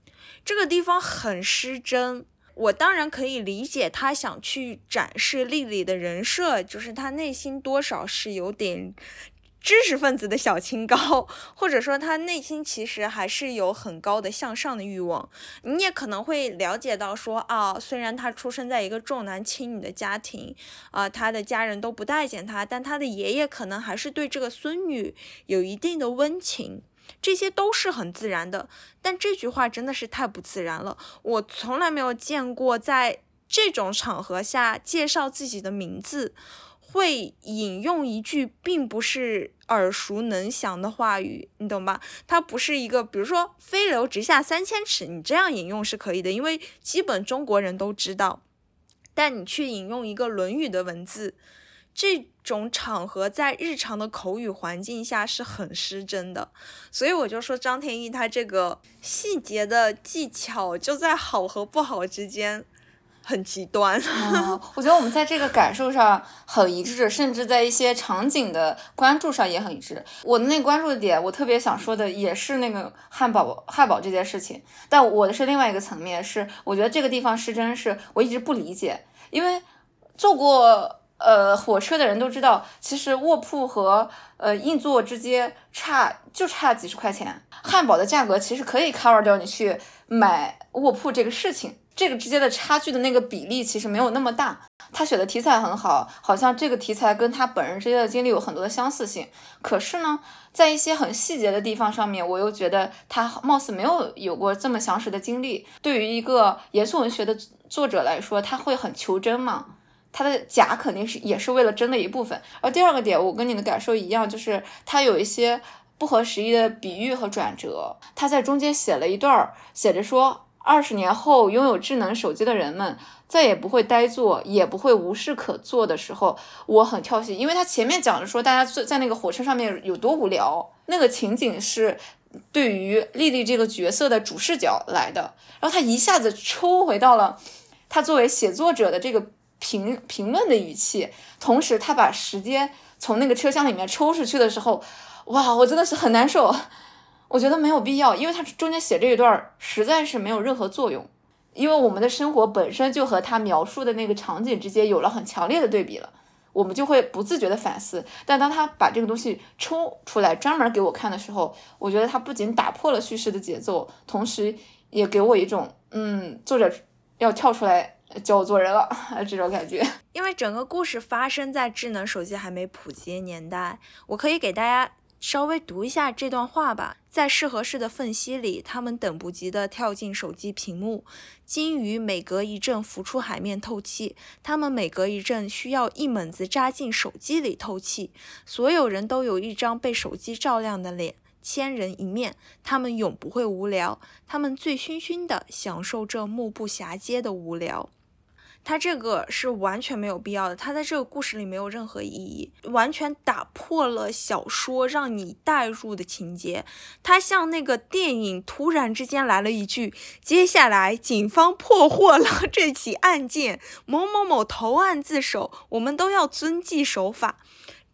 这个地方很失真。我当然可以理解他想去展示丽丽的人设，就是他内心多少是有点。”知识分子的小清高，或者说他内心其实还是有很高的向上的欲望。你也可能会了解到说啊，虽然他出生在一个重男轻女的家庭，啊，他的家人都不待见他，但他的爷爷可能还是对这个孙女有一定的温情，这些都是很自然的。但这句话真的是太不自然了，我从来没有见过在这种场合下介绍自己的名字。会引用一句并不是耳熟能详的话语，你懂吧？它不是一个，比如说“飞流直下三千尺”，你这样引用是可以的，因为基本中国人都知道。但你去引用一个《论语》的文字，这种场合在日常的口语环境下是很失真的。所以我就说张天翼他这个细节的技巧就在好和不好之间。很极端，我觉得我们在这个感受上很一致，甚至在一些场景的关注上也很一致。我的那个关注的点，我特别想说的也是那个汉堡汉堡这件事情，但我的是另外一个层面，是我觉得这个地方是真是我一直不理解，因为坐过呃火车的人都知道，其实卧铺和呃硬座之间差就差几十块钱，汉堡的价格其实可以 cover 掉你去买卧铺这个事情。这个之间的差距的那个比例其实没有那么大。他选的题材很好，好像这个题材跟他本人之间的经历有很多的相似性。可是呢，在一些很细节的地方上面，我又觉得他貌似没有有过这么详实的经历。对于一个严肃文学的作者来说，他会很求真嘛？他的假肯定是也是为了真的一部分。而第二个点，我跟你的感受一样，就是他有一些不合时宜的比喻和转折。他在中间写了一段，写着说。二十年后，拥有智能手机的人们再也不会呆坐，也不会无事可做的时候，我很跳戏，因为他前面讲的说大家坐在那个火车上面有多无聊，那个情景是对于丽丽这个角色的主视角来的，然后他一下子抽回到了他作为写作者的这个评评论的语气，同时他把时间从那个车厢里面抽出去的时候，哇，我真的是很难受。我觉得没有必要，因为他中间写这一段实在是没有任何作用，因为我们的生活本身就和他描述的那个场景之间有了很强烈的对比了，我们就会不自觉的反思。但当他把这个东西抽出来专门给我看的时候，我觉得他不仅打破了叙事的节奏，同时也给我一种嗯，作者要跳出来教我做人了这种感觉。因为整个故事发生在智能手机还没普及年代，我可以给大家。稍微读一下这段话吧。在适合适的缝隙里，它们等不及地跳进手机屏幕。鲸鱼每隔一阵浮出海面透气，它们每隔一阵需要一猛子扎进手机里透气。所有人都有一张被手机照亮的脸，千人一面，他们永不会无聊。他们醉醺醺地享受这目不暇接的无聊。他这个是完全没有必要的，他在这个故事里没有任何意义，完全打破了小说让你代入的情节。他像那个电影突然之间来了一句：“接下来警方破获了 这起案件，某某某投案自首，我们都要遵纪守法。”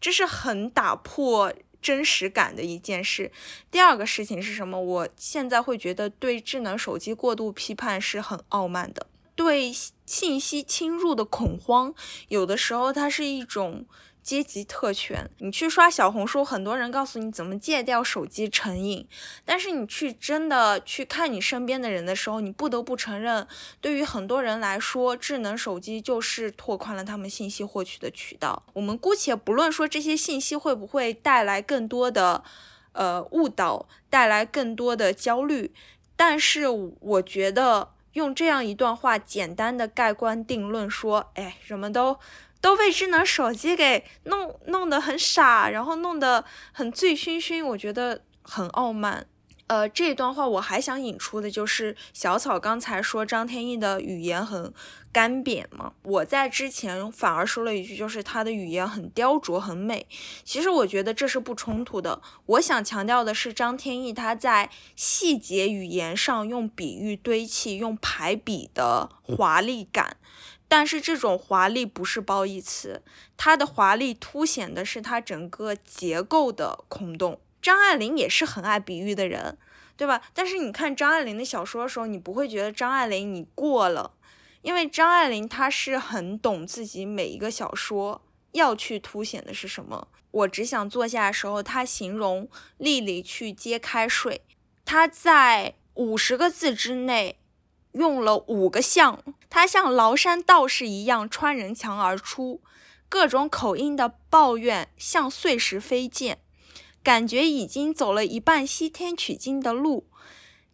这是很打破真实感的一件事。第二个事情是什么？我现在会觉得对智能手机过度批判是很傲慢的。对信息侵入的恐慌，有的时候它是一种阶级特权。你去刷小红书，很多人告诉你怎么戒掉手机成瘾，但是你去真的去看你身边的人的时候，你不得不承认，对于很多人来说，智能手机就是拓宽了他们信息获取的渠道。我们姑且不论说这些信息会不会带来更多的呃误导，带来更多的焦虑，但是我觉得。用这样一段话简单的盖棺定论说，哎，人们都都被智能手机给弄弄得很傻，然后弄得很醉醺醺，我觉得很傲慢。呃，这段话我还想引出的就是小草刚才说张天翼的语言很干瘪吗，我在之前反而说了一句，就是他的语言很雕琢、很美。其实我觉得这是不冲突的。我想强调的是张天翼他在细节语言上用比喻堆砌、用排比的华丽感，但是这种华丽不是褒义词，它的华丽凸显的是它整个结构的空洞。张爱玲也是很爱比喻的人，对吧？但是你看张爱玲的小说的时候，你不会觉得张爱玲你过了，因为张爱玲她是很懂自己每一个小说要去凸显的是什么。我只想坐下的时候，她形容丽丽去接开水，她在五十个字之内用了五个像，她像崂山道士一样穿人墙而出，各种口音的抱怨像碎石飞溅。感觉已经走了一半西天取经的路，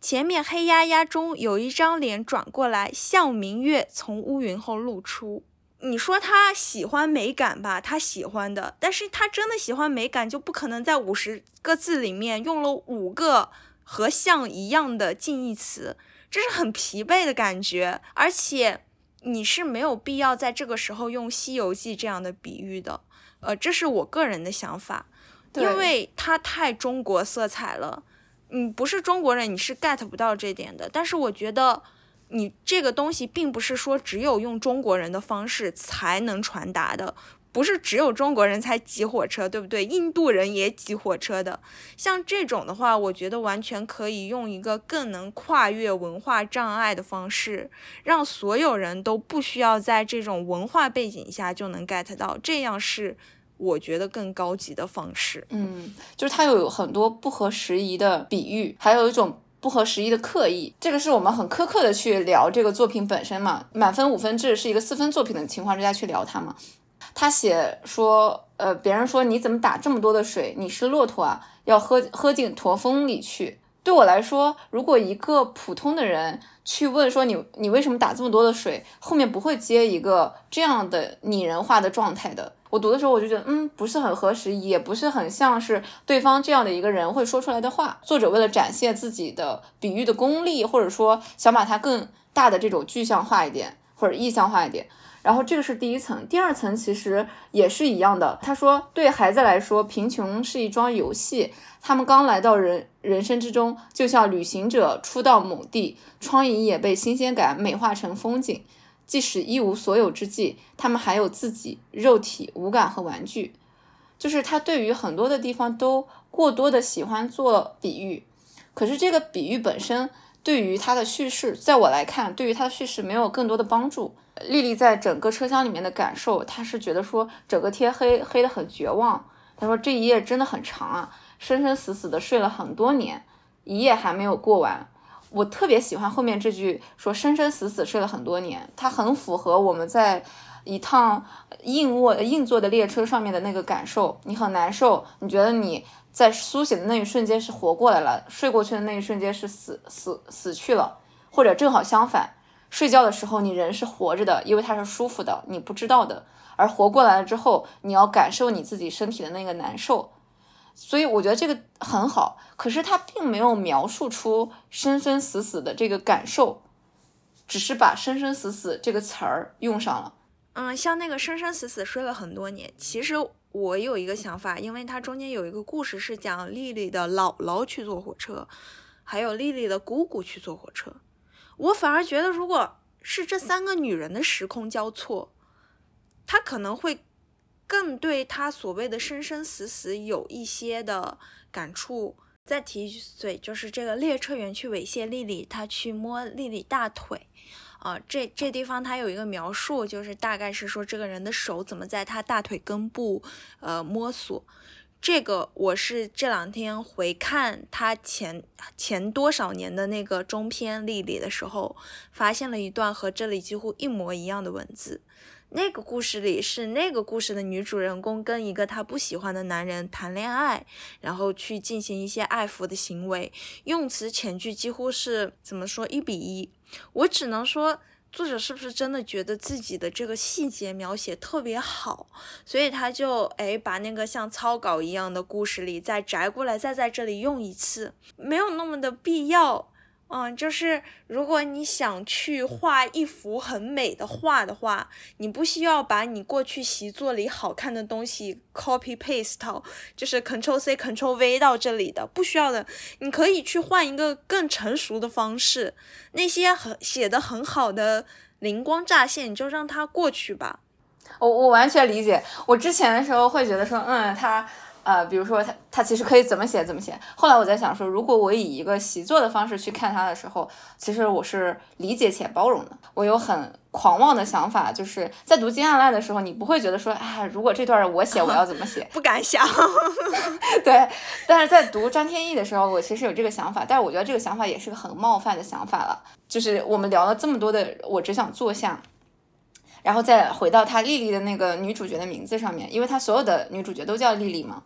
前面黑压压中有一张脸转过来，像明月从乌云后露出。你说他喜欢美感吧，他喜欢的，但是他真的喜欢美感，就不可能在五十个字里面用了五个和像一样的近义词，这是很疲惫的感觉。而且你是没有必要在这个时候用《西游记》这样的比喻的，呃，这是我个人的想法，因为它太中国色彩了。你不是中国人，你是 get 不到这点的。但是我觉得。你这个东西并不是说只有用中国人的方式才能传达的，不是只有中国人才挤火车，对不对？印度人也挤火车的。像这种的话，我觉得完全可以用一个更能跨越文化障碍的方式，让所有人都不需要在这种文化背景下就能 get 到，这样是我觉得更高级的方式。嗯，就是它有很多不合时宜的比喻，还有一种。不合时宜的刻意，这个是我们很苛刻的去聊这个作品本身嘛？满分五分制是一个四分作品的情况之下去聊它嘛？他写说，呃，别人说你怎么打这么多的水？你是骆驼啊，要喝喝进驼峰里去。对我来说，如果一个普通的人去问说你你为什么打这么多的水，后面不会接一个这样的拟人化的状态的。我读的时候我就觉得，嗯，不是很合时宜，也不是很像是对方这样的一个人会说出来的话。作者为了展现自己的比喻的功力，或者说想把它更大的这种具象化一点，或者意象化一点。然后这个是第一层，第二层其实也是一样的。他说，对孩子来说，贫穷是一桩游戏，他们刚来到人人生之中，就像旅行者初到某地，疮痍也被新鲜感美化成风景。即使一无所有之际，他们还有自己肉体、五感和玩具。就是他对于很多的地方都过多的喜欢做比喻，可是这个比喻本身对于他的叙事，在我来看，对于他的叙事没有更多的帮助。丽丽在整个车厢里面的感受，她是觉得说整个天黑黑的很绝望。她说这一夜真的很长啊，生生死死的睡了很多年，一夜还没有过完。我特别喜欢后面这句说生生死死睡了很多年，它很符合我们在一趟硬卧硬座的列车上面的那个感受。你很难受，你觉得你在苏醒的那一瞬间是活过来了，睡过去的那一瞬间是死死死去了，或者正好相反，睡觉的时候你人是活着的，因为它是舒服的，你不知道的，而活过来了之后，你要感受你自己身体的那个难受。所以我觉得这个很好，可是他并没有描述出生生死死的这个感受，只是把生生死死这个词儿用上了。嗯，像那个生生死死睡了很多年，其实我有一个想法，因为它中间有一个故事是讲丽丽的姥姥去坐火车，还有丽丽的姑姑去坐火车。我反而觉得，如果是这三个女人的时空交错，她可能会。更对他所谓的生生死死有一些的感触。再提一嘴，就是这个列车员去猥亵丽丽，他去摸丽丽大腿，啊，这这地方他有一个描述，就是大概是说这个人的手怎么在他大腿根部呃摸索。这个我是这两天回看他前前多少年的那个中篇丽丽的时候，发现了一段和这里几乎一模一样的文字。那个故事里是那个故事的女主人公跟一个她不喜欢的男人谈恋爱，然后去进行一些爱抚的行为，用词遣句几乎是怎么说一比一。我只能说作者是不是真的觉得自己的这个细节描写特别好，所以他就哎把那个像草稿一样的故事里再摘过来，再在这里用一次，没有那么的必要。嗯，就是如果你想去画一幅很美的画的话，你不需要把你过去习作里好看的东西 copy paste，就是 Ctrl C Ctrl V 到这里的，不需要的。你可以去换一个更成熟的方式，那些很写的很好的灵光乍现，你就让它过去吧。我我完全理解，我之前的时候会觉得说，嗯，他。呃，比如说他他其实可以怎么写怎么写。后来我在想说，如果我以一个习作的方式去看他的时候，其实我是理解且包容的。我有很狂妄的想法，就是在读金阿赖的时候，你不会觉得说，哎，如果这段我写，我要怎么写？不敢想。对，但是在读张天翼的时候，我其实有这个想法，但是我觉得这个想法也是个很冒犯的想法了。就是我们聊了这么多的，我只想坐下。然后再回到他丽丽的那个女主角的名字上面，因为他所有的女主角都叫丽丽嘛。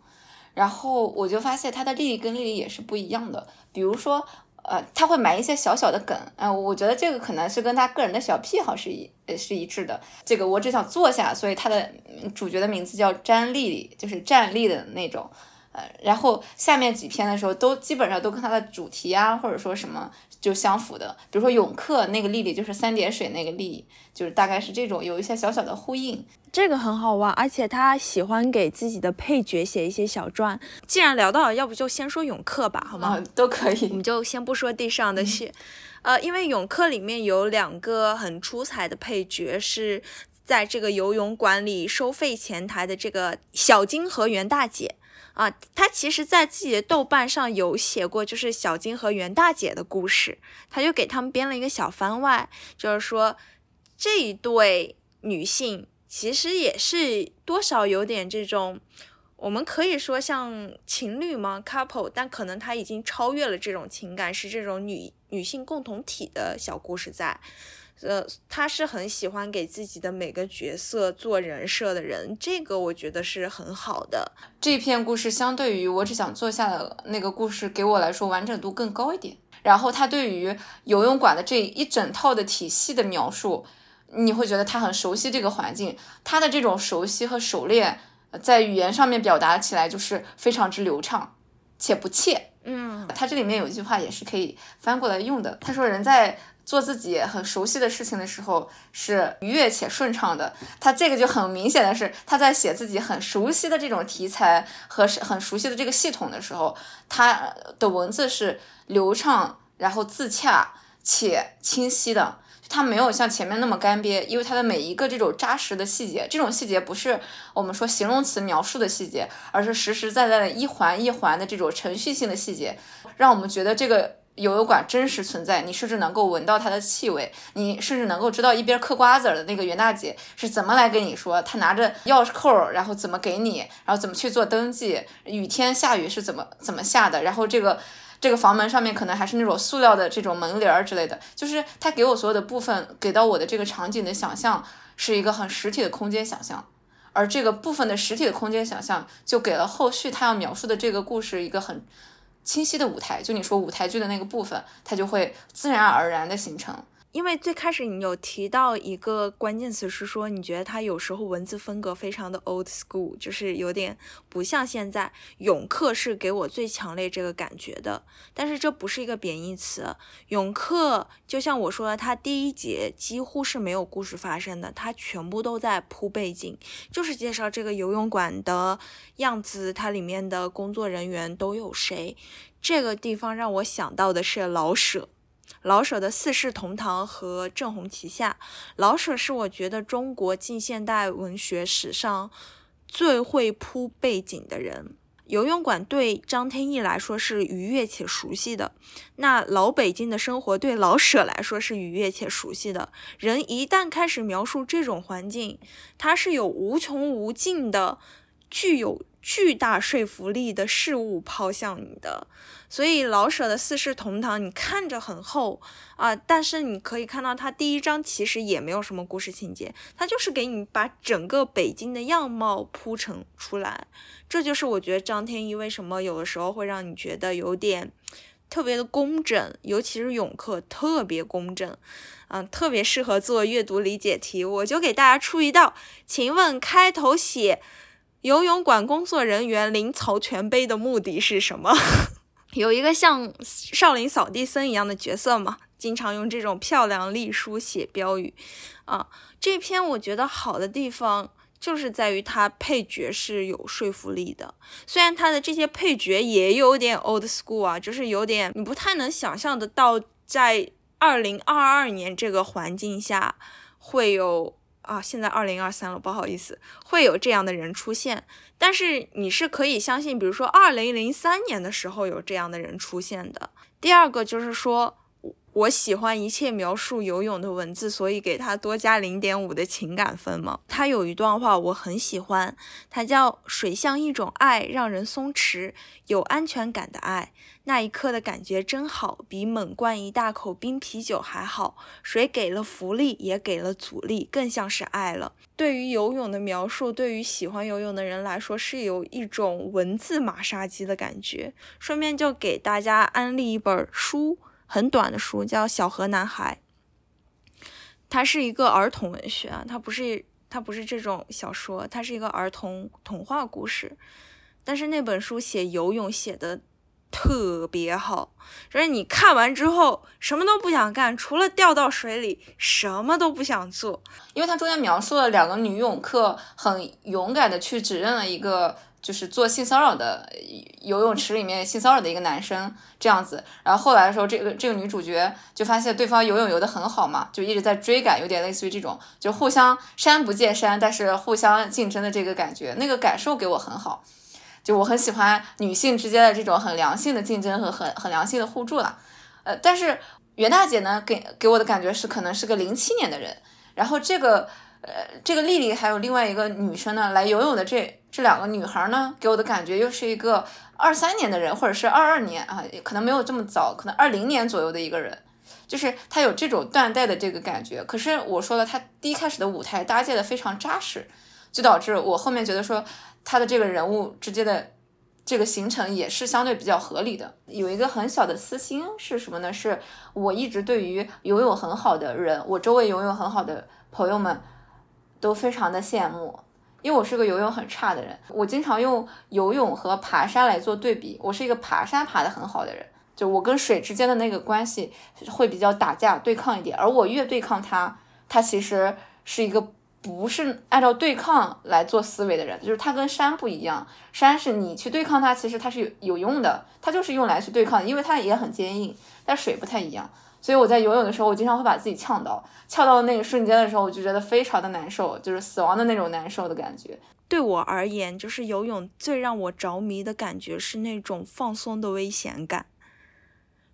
然后我就发现他的丽丽跟丽丽也是不一样的。比如说，呃，他会埋一些小小的梗，呃，我觉得这个可能是跟他个人的小癖好是一是一致的。这个我只想坐下，所以他的主角的名字叫詹丽，就是站立的那种。呃，然后下面几篇的时候都基本上都跟它的主题啊，或者说什么就相符的。比如说永克那个丽丽就是三点水那个丽，就是大概是这种有一些小小的呼应。这个很好玩，而且他喜欢给自己的配角写一些小传。既然聊到了，要不就先说永克吧，好吗？都可以。我们就先不说地上的雪，呃，因为永克里面有两个很出彩的配角是在这个游泳馆里收费前台的这个小金和袁大姐。啊，他其实，在自己的豆瓣上有写过，就是小金和袁大姐的故事，他就给他们编了一个小番外，就是说这一对女性其实也是多少有点这种，我们可以说像情侣吗？couple，但可能他已经超越了这种情感，是这种女女性共同体的小故事在。呃，他是很喜欢给自己的每个角色做人设的人，这个我觉得是很好的。这篇故事相对于我只想坐下的那个故事，给我来说完整度更高一点。然后他对于游泳馆的这一整套的体系的描述，你会觉得他很熟悉这个环境，他的这种熟悉和熟练，在语言上面表达起来就是非常之流畅且不怯。嗯，他这里面有一句话也是可以翻过来用的，他说人在。做自己很熟悉的事情的时候是愉悦且顺畅的，他这个就很明显的是他在写自己很熟悉的这种题材和很熟悉的这个系统的时候，他的文字是流畅，然后自洽且清晰的，他没有像前面那么干瘪，因为他的每一个这种扎实的细节，这种细节不是我们说形容词描述的细节，而是实实在在的一环一环的这种程序性的细节，让我们觉得这个。游泳馆真实存在，你甚至能够闻到它的气味，你甚至能够知道一边嗑瓜子的那个袁大姐是怎么来跟你说，她拿着钥匙扣，然后怎么给你，然后怎么去做登记，雨天下雨是怎么怎么下的，然后这个这个房门上面可能还是那种塑料的这种门帘儿之类的，就是他给我所有的部分给到我的这个场景的想象是一个很实体的空间想象，而这个部分的实体的空间想象就给了后续他要描述的这个故事一个很。清晰的舞台，就你说舞台剧的那个部分，它就会自然而然的形成。因为最开始你有提到一个关键词，是说你觉得他有时候文字风格非常的 old school，就是有点不像现在。永克是给我最强烈这个感觉的，但是这不是一个贬义词。永克就像我说的，他第一节几乎是没有故事发生的，他全部都在铺背景，就是介绍这个游泳馆的样子，它里面的工作人员都有谁。这个地方让我想到的是老舍。老舍的《四世同堂》和《正红旗下》，老舍是我觉得中国近现代文学史上最会铺背景的人。游泳馆对张天翼来说是愉悦且熟悉的，那老北京的生活对老舍来说是愉悦且熟悉的。人一旦开始描述这种环境，它是有无穷无尽的具有。巨大说服力的事物抛向你的，所以老舍的《四世同堂》你看着很厚啊，但是你可以看到他第一章其实也没有什么故事情节，他就是给你把整个北京的样貌铺陈出来。这就是我觉得张天翼为什么有的时候会让你觉得有点特别的工整，尤其是永克特别工整，嗯，特别适合做阅读理解题。我就给大家出一道，请问开头写。游泳馆工作人员临曹全碑的目的是什么？有一个像少林扫地僧一样的角色嘛，经常用这种漂亮隶书写标语。啊，这篇我觉得好的地方就是在于它配角是有说服力的，虽然它的这些配角也有点 old school 啊，就是有点你不太能想象得到，在二零二二年这个环境下会有。啊，现在二零二三了，不好意思，会有这样的人出现。但是你是可以相信，比如说二零零三年的时候有这样的人出现的。第二个就是说。我喜欢一切描述游泳的文字，所以给他多加零点五的情感分嘛。他有一段话我很喜欢，他叫“水像一种爱，让人松弛、有安全感的爱。那一刻的感觉真好，比猛灌一大口冰啤酒还好。水给了浮力，也给了阻力，更像是爱了。对于游泳的描述，对于喜欢游泳的人来说，是有一种文字马杀鸡的感觉。顺便就给大家安利一本书。很短的书，叫《小河男孩》。它是一个儿童文学啊，它不是它不是这种小说，它是一个儿童童话故事。但是那本书写游泳写的特别好，就是你看完之后什么都不想干，除了掉到水里什么都不想做。因为它中间描述了两个女泳客很勇敢的去指认了一个。就是做性骚扰的游泳池里面性骚扰的一个男生这样子，然后后来的时候，这个这个女主角就发现对方游泳游得很好嘛，就一直在追赶，有点类似于这种，就互相山不见山，但是互相竞争的这个感觉，那个感受给我很好，就我很喜欢女性之间的这种很良性的竞争和很很良性的互助了。呃，但是袁大姐呢，给给我的感觉是可能是个零七年的人，然后这个。呃，这个丽丽还有另外一个女生呢，来游泳的这这两个女孩呢，给我的感觉又是一个二三年的人，或者是二二年啊，可能没有这么早，可能二零年左右的一个人，就是她有这种断代的这个感觉。可是我说了，她第一开始的舞台搭建的非常扎实，就导致我后面觉得说他的这个人物之间的这个形成也是相对比较合理的。有一个很小的私心是什么呢？是我一直对于游泳很好的人，我周围游泳很好的朋友们。都非常的羡慕，因为我是个游泳很差的人，我经常用游泳和爬山来做对比。我是一个爬山爬得很好的人，就我跟水之间的那个关系会比较打架对抗一点，而我越对抗它，它其实是一个不是按照对抗来做思维的人，就是它跟山不一样，山是你去对抗它，其实它是有有用的，它就是用来去对抗，因为它也很坚硬，但水不太一样。所以我在游泳的时候，我经常会把自己呛到，呛到那个瞬间的时候，我就觉得非常的难受，就是死亡的那种难受的感觉。对我而言，就是游泳最让我着迷的感觉是那种放松的危险感。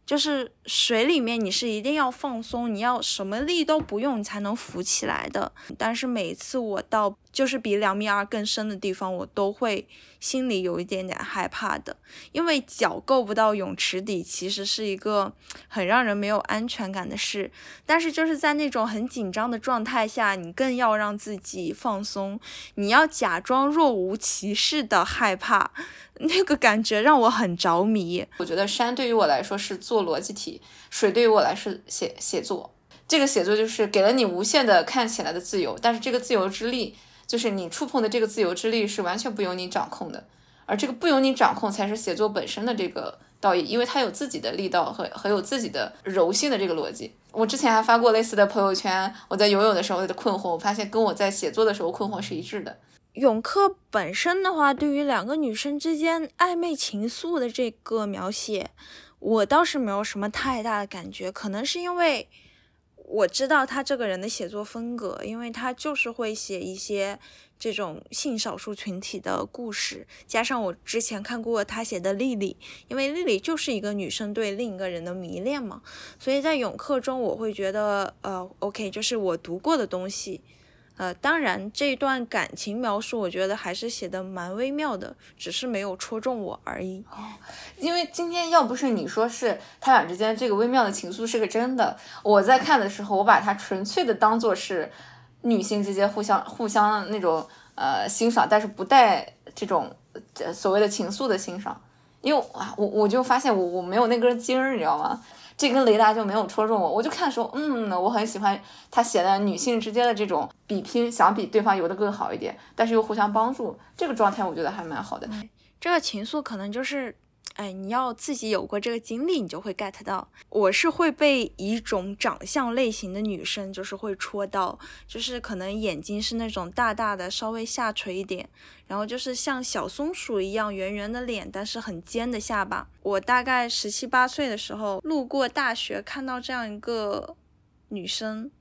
就是水里面你是一定要放松，你要什么力都不用，你才能浮起来的。但是每次我到就是比两米二更深的地方，我都会心里有一点点害怕的，因为脚够不到泳池底，其实是一个很让人没有安全感的事。但是就是在那种很紧张的状态下，你更要让自己放松，你要假装若无其事的害怕。那个感觉让我很着迷。我觉得山对于我来说是做逻辑题，水对于我来是写写作。这个写作就是给了你无限的看起来的自由，但是这个自由之力，就是你触碰的这个自由之力是完全不由你掌控的。而这个不由你掌控，才是写作本身的这个道义，因为它有自己的力道和很有自己的柔性的这个逻辑。我之前还发过类似的朋友圈，我在游泳的时候的困惑，我发现跟我在写作的时候困惑是一致的。泳客本身的话，对于两个女生之间暧昧情愫的这个描写，我倒是没有什么太大的感觉。可能是因为我知道他这个人的写作风格，因为他就是会写一些这种性少数群体的故事。加上我之前看过他写的莉莉，因为莉莉就是一个女生对另一个人的迷恋嘛，所以在泳客中，我会觉得呃，OK，就是我读过的东西。呃，当然，这段感情描述我觉得还是写的蛮微妙的，只是没有戳中我而已。哦，因为今天要不是你说是他俩之间这个微妙的情愫是个真的，我在看的时候，我把它纯粹的当做是女性之间互相互相那种呃欣赏，但是不带这种所谓的情愫的欣赏，因为啊，我我就发现我我没有那根筋儿，你知道吗？这根雷达就没有戳中我，我就看的时候，嗯，我很喜欢他写的女性之间的这种比拼，想比对方游得更好一点，但是又互相帮助，这个状态我觉得还蛮好的。这个情愫可能就是。哎，你要自己有过这个经历，你就会 get 到。我是会被一种长相类型的女生，就是会戳到，就是可能眼睛是那种大大的，稍微下垂一点，然后就是像小松鼠一样圆圆的脸，但是很尖的下巴。我大概十七八岁的时候，路过大学，看到这样一个女生，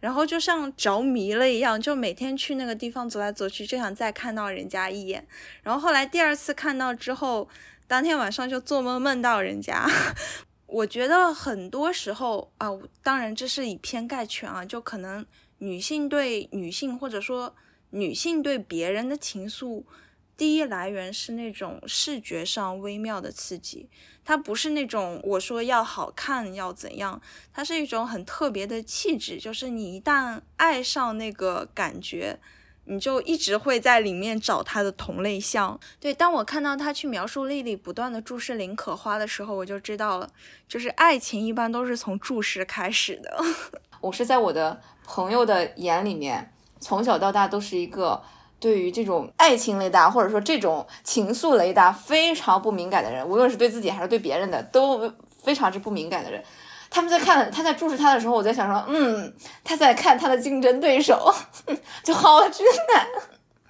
然后就像着迷了一样，就每天去那个地方走来走去，就想再看到人家一眼。然后后来第二次看到之后。当天晚上就做梦梦到人家，我觉得很多时候啊，当然这是以偏概全啊，就可能女性对女性或者说女性对别人的情愫，第一来源是那种视觉上微妙的刺激，它不是那种我说要好看要怎样，它是一种很特别的气质，就是你一旦爱上那个感觉。你就一直会在里面找他的同类项。对，当我看到他去描述丽丽不断的注视林可花的时候，我就知道了，就是爱情一般都是从注视开始的。我是在我的朋友的眼里面，从小到大都是一个对于这种爱情雷达或者说这种情愫雷达非常不敏感的人，无论是对自己还是对别人的，都非常之不敏感的人。他们在看他在注视他的时候，我在想说，嗯，他在看他的竞争对手，就好直男。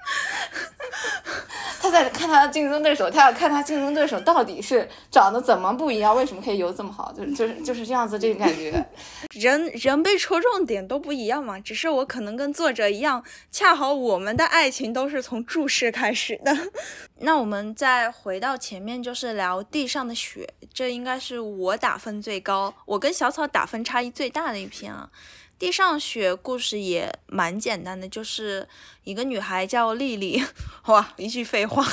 他在看他的竞争对手，他要看他竞争对手到底是长得怎么不一样，为什么可以游这么好，就就是就是这样子这个感觉。人人被戳中点都不一样嘛，只是我可能跟作者一样，恰好我们的爱情都是从注视开始的。那我们再回到前面，就是聊地上的雪，这应该是我打分最高，我跟小草打分差异最大的一篇啊。地上雪故事也蛮简单的，就是一个女孩叫丽丽，哇，一句废话。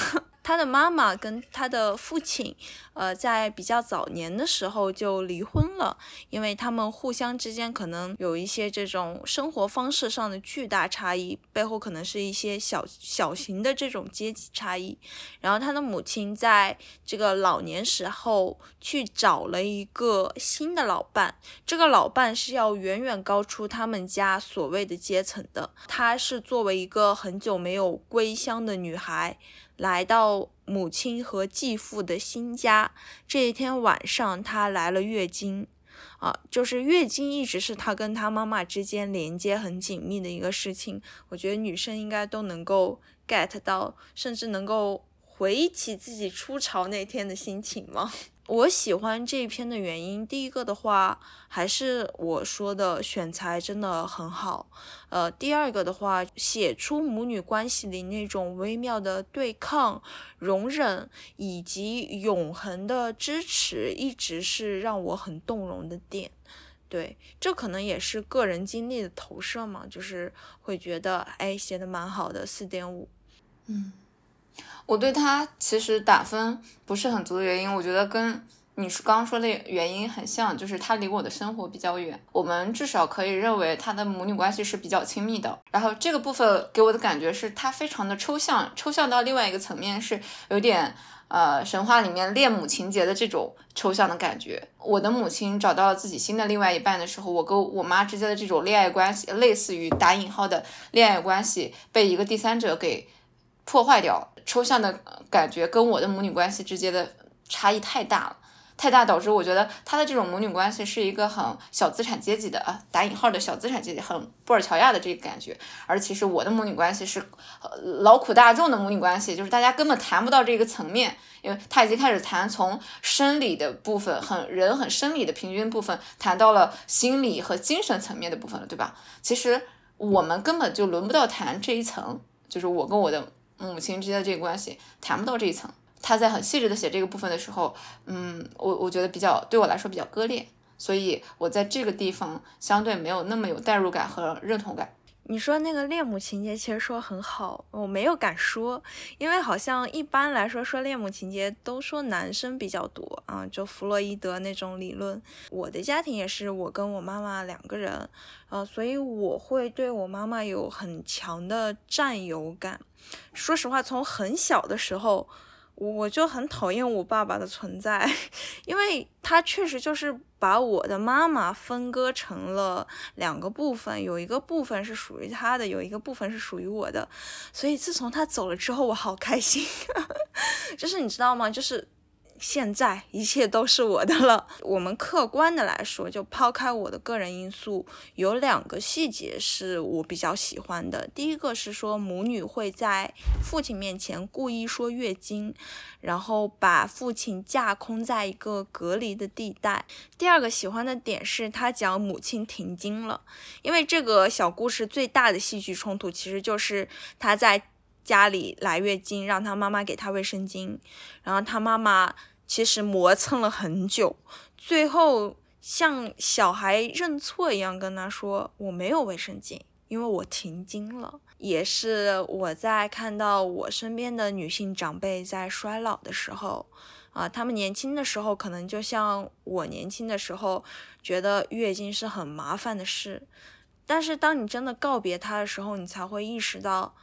他的妈妈跟他的父亲，呃，在比较早年的时候就离婚了，因为他们互相之间可能有一些这种生活方式上的巨大差异，背后可能是一些小小型的这种阶级差异。然后他的母亲在这个老年时候去找了一个新的老伴，这个老伴是要远远高出他们家所谓的阶层的。她是作为一个很久没有归乡的女孩。来到母亲和继父的新家，这一天晚上，她来了月经，啊，就是月经一直是她跟她妈妈之间连接很紧密的一个事情。我觉得女生应该都能够 get 到，甚至能够回忆起自己初潮那天的心情吗？我喜欢这篇的原因，第一个的话还是我说的选材真的很好，呃，第二个的话写出母女关系里那种微妙的对抗、容忍以及永恒的支持，一直是让我很动容的点。对，这可能也是个人经历的投射嘛，就是会觉得哎，写的蛮好的，四点五，嗯。我对他其实打分不是很足的原因，我觉得跟你刚刚说的原因很像，就是他离我的生活比较远。我们至少可以认为他的母女关系是比较亲密的。然后这个部分给我的感觉是，他非常的抽象，抽象到另外一个层面是有点呃神话里面恋母情节的这种抽象的感觉。我的母亲找到了自己新的另外一半的时候，我跟我妈之间的这种恋爱关系，类似于打引号的恋爱关系，被一个第三者给。破坏掉抽象的感觉，跟我的母女关系之间的差异太大了，太大导致我觉得他的这种母女关系是一个很小资产阶级的啊，打引号的小资产阶级，很布尔乔亚的这个感觉。而其实我的母女关系是劳苦大众的母女关系，就是大家根本谈不到这个层面，因为他已经开始谈从生理的部分，很人很生理的平均部分，谈到了心理和精神层面的部分了，对吧？其实我们根本就轮不到谈这一层，就是我跟我的。母亲之间的这个关系谈不到这一层，他在很细致的写这个部分的时候，嗯，我我觉得比较对我来说比较割裂，所以我在这个地方相对没有那么有代入感和认同感。你说那个恋母情节其实说很好，我没有敢说，因为好像一般来说说恋母情节都说男生比较多啊，就弗洛伊德那种理论。我的家庭也是我跟我妈妈两个人，呃，所以我会对我妈妈有很强的占有感。说实话，从很小的时候。我就很讨厌我爸爸的存在，因为他确实就是把我的妈妈分割成了两个部分，有一个部分是属于他的，有一个部分是属于我的。所以自从他走了之后，我好开心，就是你知道吗？就是。现在一切都是我的了。我们客观的来说，就抛开我的个人因素，有两个细节是我比较喜欢的。第一个是说母女会在父亲面前故意说月经，然后把父亲架空在一个隔离的地带。第二个喜欢的点是他讲母亲停经了，因为这个小故事最大的戏剧冲突其实就是他在。家里来月经，让他妈妈给他卫生巾，然后他妈妈其实磨蹭了很久，最后像小孩认错一样跟他说：“我没有卫生巾，因为我停经了。”也是我在看到我身边的女性长辈在衰老的时候，啊，他们年轻的时候可能就像我年轻的时候，觉得月经是很麻烦的事，但是当你真的告别它的时候，你才会意识到。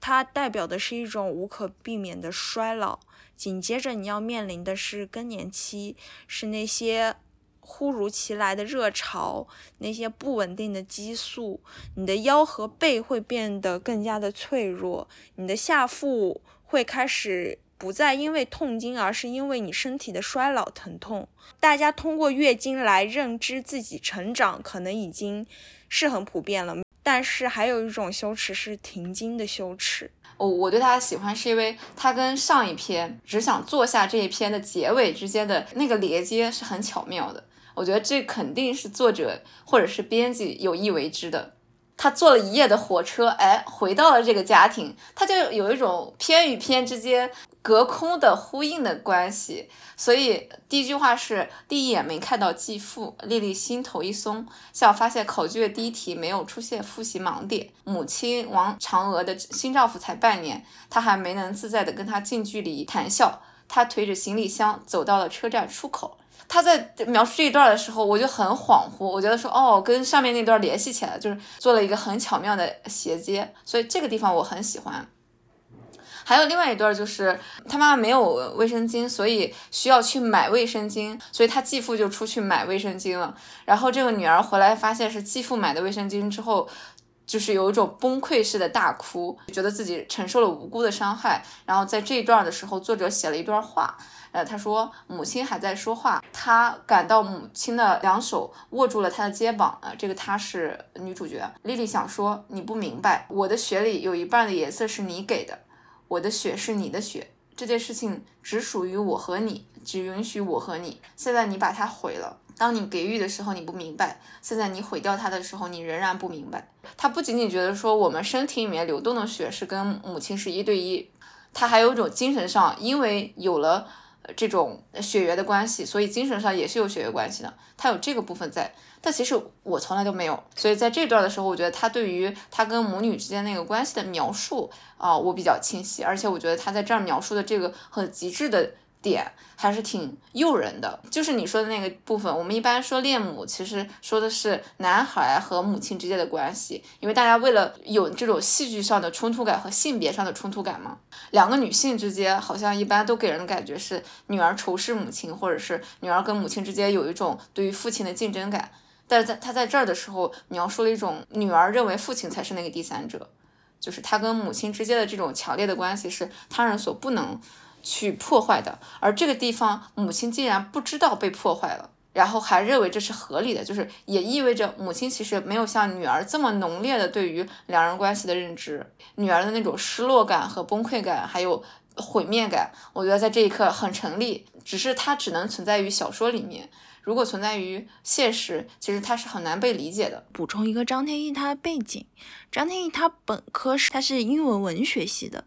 它代表的是一种无可避免的衰老。紧接着你要面临的是更年期，是那些忽如其来的热潮，那些不稳定的激素，你的腰和背会变得更加的脆弱，你的下腹会开始不再因为痛经，而是因为你身体的衰老疼痛。大家通过月经来认知自己成长，可能已经是很普遍了，但是还有一种羞耻是停经的羞耻。我我对他的喜欢是因为他跟上一篇只想坐下这一篇的结尾之间的那个连接是很巧妙的。我觉得这肯定是作者或者是编辑有意为之的。他坐了一夜的火车，哎，回到了这个家庭，他就有一种篇与篇之间。隔空的呼应的关系，所以第一句话是第一眼没看到继父，丽丽心头一松。笑发现考卷第一题没有出现复习盲点。母亲王嫦娥的新丈夫才半年，她还没能自在的跟他近距离谈笑。她推着行李箱走到了车站出口。他在描述这一段的时候，我就很恍惚，我觉得说哦，跟上面那段联系起来，就是做了一个很巧妙的衔接，所以这个地方我很喜欢。还有另外一段，就是他妈妈没有卫生巾，所以需要去买卫生巾，所以他继父就出去买卫生巾了。然后这个女儿回来发现是继父买的卫生巾之后，就是有一种崩溃式的大哭，觉得自己承受了无辜的伤害。然后在这一段的时候，作者写了一段话，呃，他说母亲还在说话，他感到母亲的两手握住了他的肩膀，呃，这个她是女主角。丽丽想说你不明白，我的血里有一半的颜色是你给的。我的血是你的血，这件事情只属于我和你，只允许我和你。现在你把它毁了。当你给予的时候，你不明白；现在你毁掉它的时候，你仍然不明白。他不仅仅觉得说我们身体里面流动的血是跟母亲是一对一，他还有一种精神上，因为有了这种血缘的关系，所以精神上也是有血缘关系的。他有这个部分在。但其实我从来都没有，所以在这段的时候，我觉得他对于他跟母女之间那个关系的描述啊，我比较清晰，而且我觉得他在这儿描述的这个很极致的点还是挺诱人的。就是你说的那个部分，我们一般说恋母，其实说的是男孩和母亲之间的关系，因为大家为了有这种戏剧上的冲突感和性别上的冲突感嘛，两个女性之间好像一般都给人的感觉是女儿仇视母亲，或者是女儿跟母亲之间有一种对于父亲的竞争感。但是在他在这儿的时候，描述了一种女儿认为父亲才是那个第三者，就是他跟母亲之间的这种强烈的关系是他人所不能去破坏的。而这个地方，母亲竟然不知道被破坏了，然后还认为这是合理的，就是也意味着母亲其实没有像女儿这么浓烈的对于两人关系的认知。女儿的那种失落感和崩溃感，还有毁灭感，我觉得在这一刻很成立，只是它只能存在于小说里面。如果存在于现实，其实它是很难被理解的。补充一个张天翼他的背景，张天翼他本科是他是英文文学系的，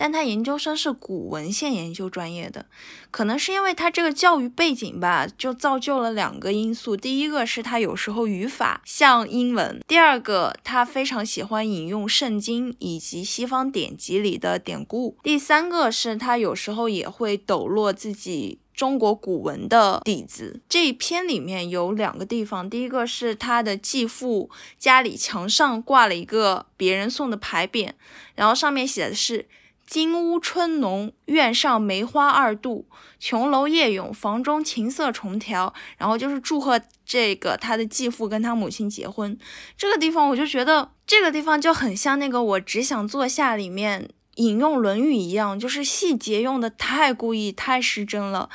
但他研究生是古文献研究专业的。可能是因为他这个教育背景吧，就造就了两个因素：第一个是他有时候语法像英文；第二个他非常喜欢引用圣经以及西方典籍里的典故；第三个是他有时候也会抖落自己。中国古文的底子，这一篇里面有两个地方。第一个是他的继父家里墙上挂了一个别人送的牌匾，然后上面写的是“金屋春浓，院上梅花二度，琼楼夜咏，房中琴瑟重调”，然后就是祝贺这个他的继父跟他母亲结婚。这个地方我就觉得，这个地方就很像那个我只想坐下里面。引用《论语》一样，就是细节用的太故意、太失真了，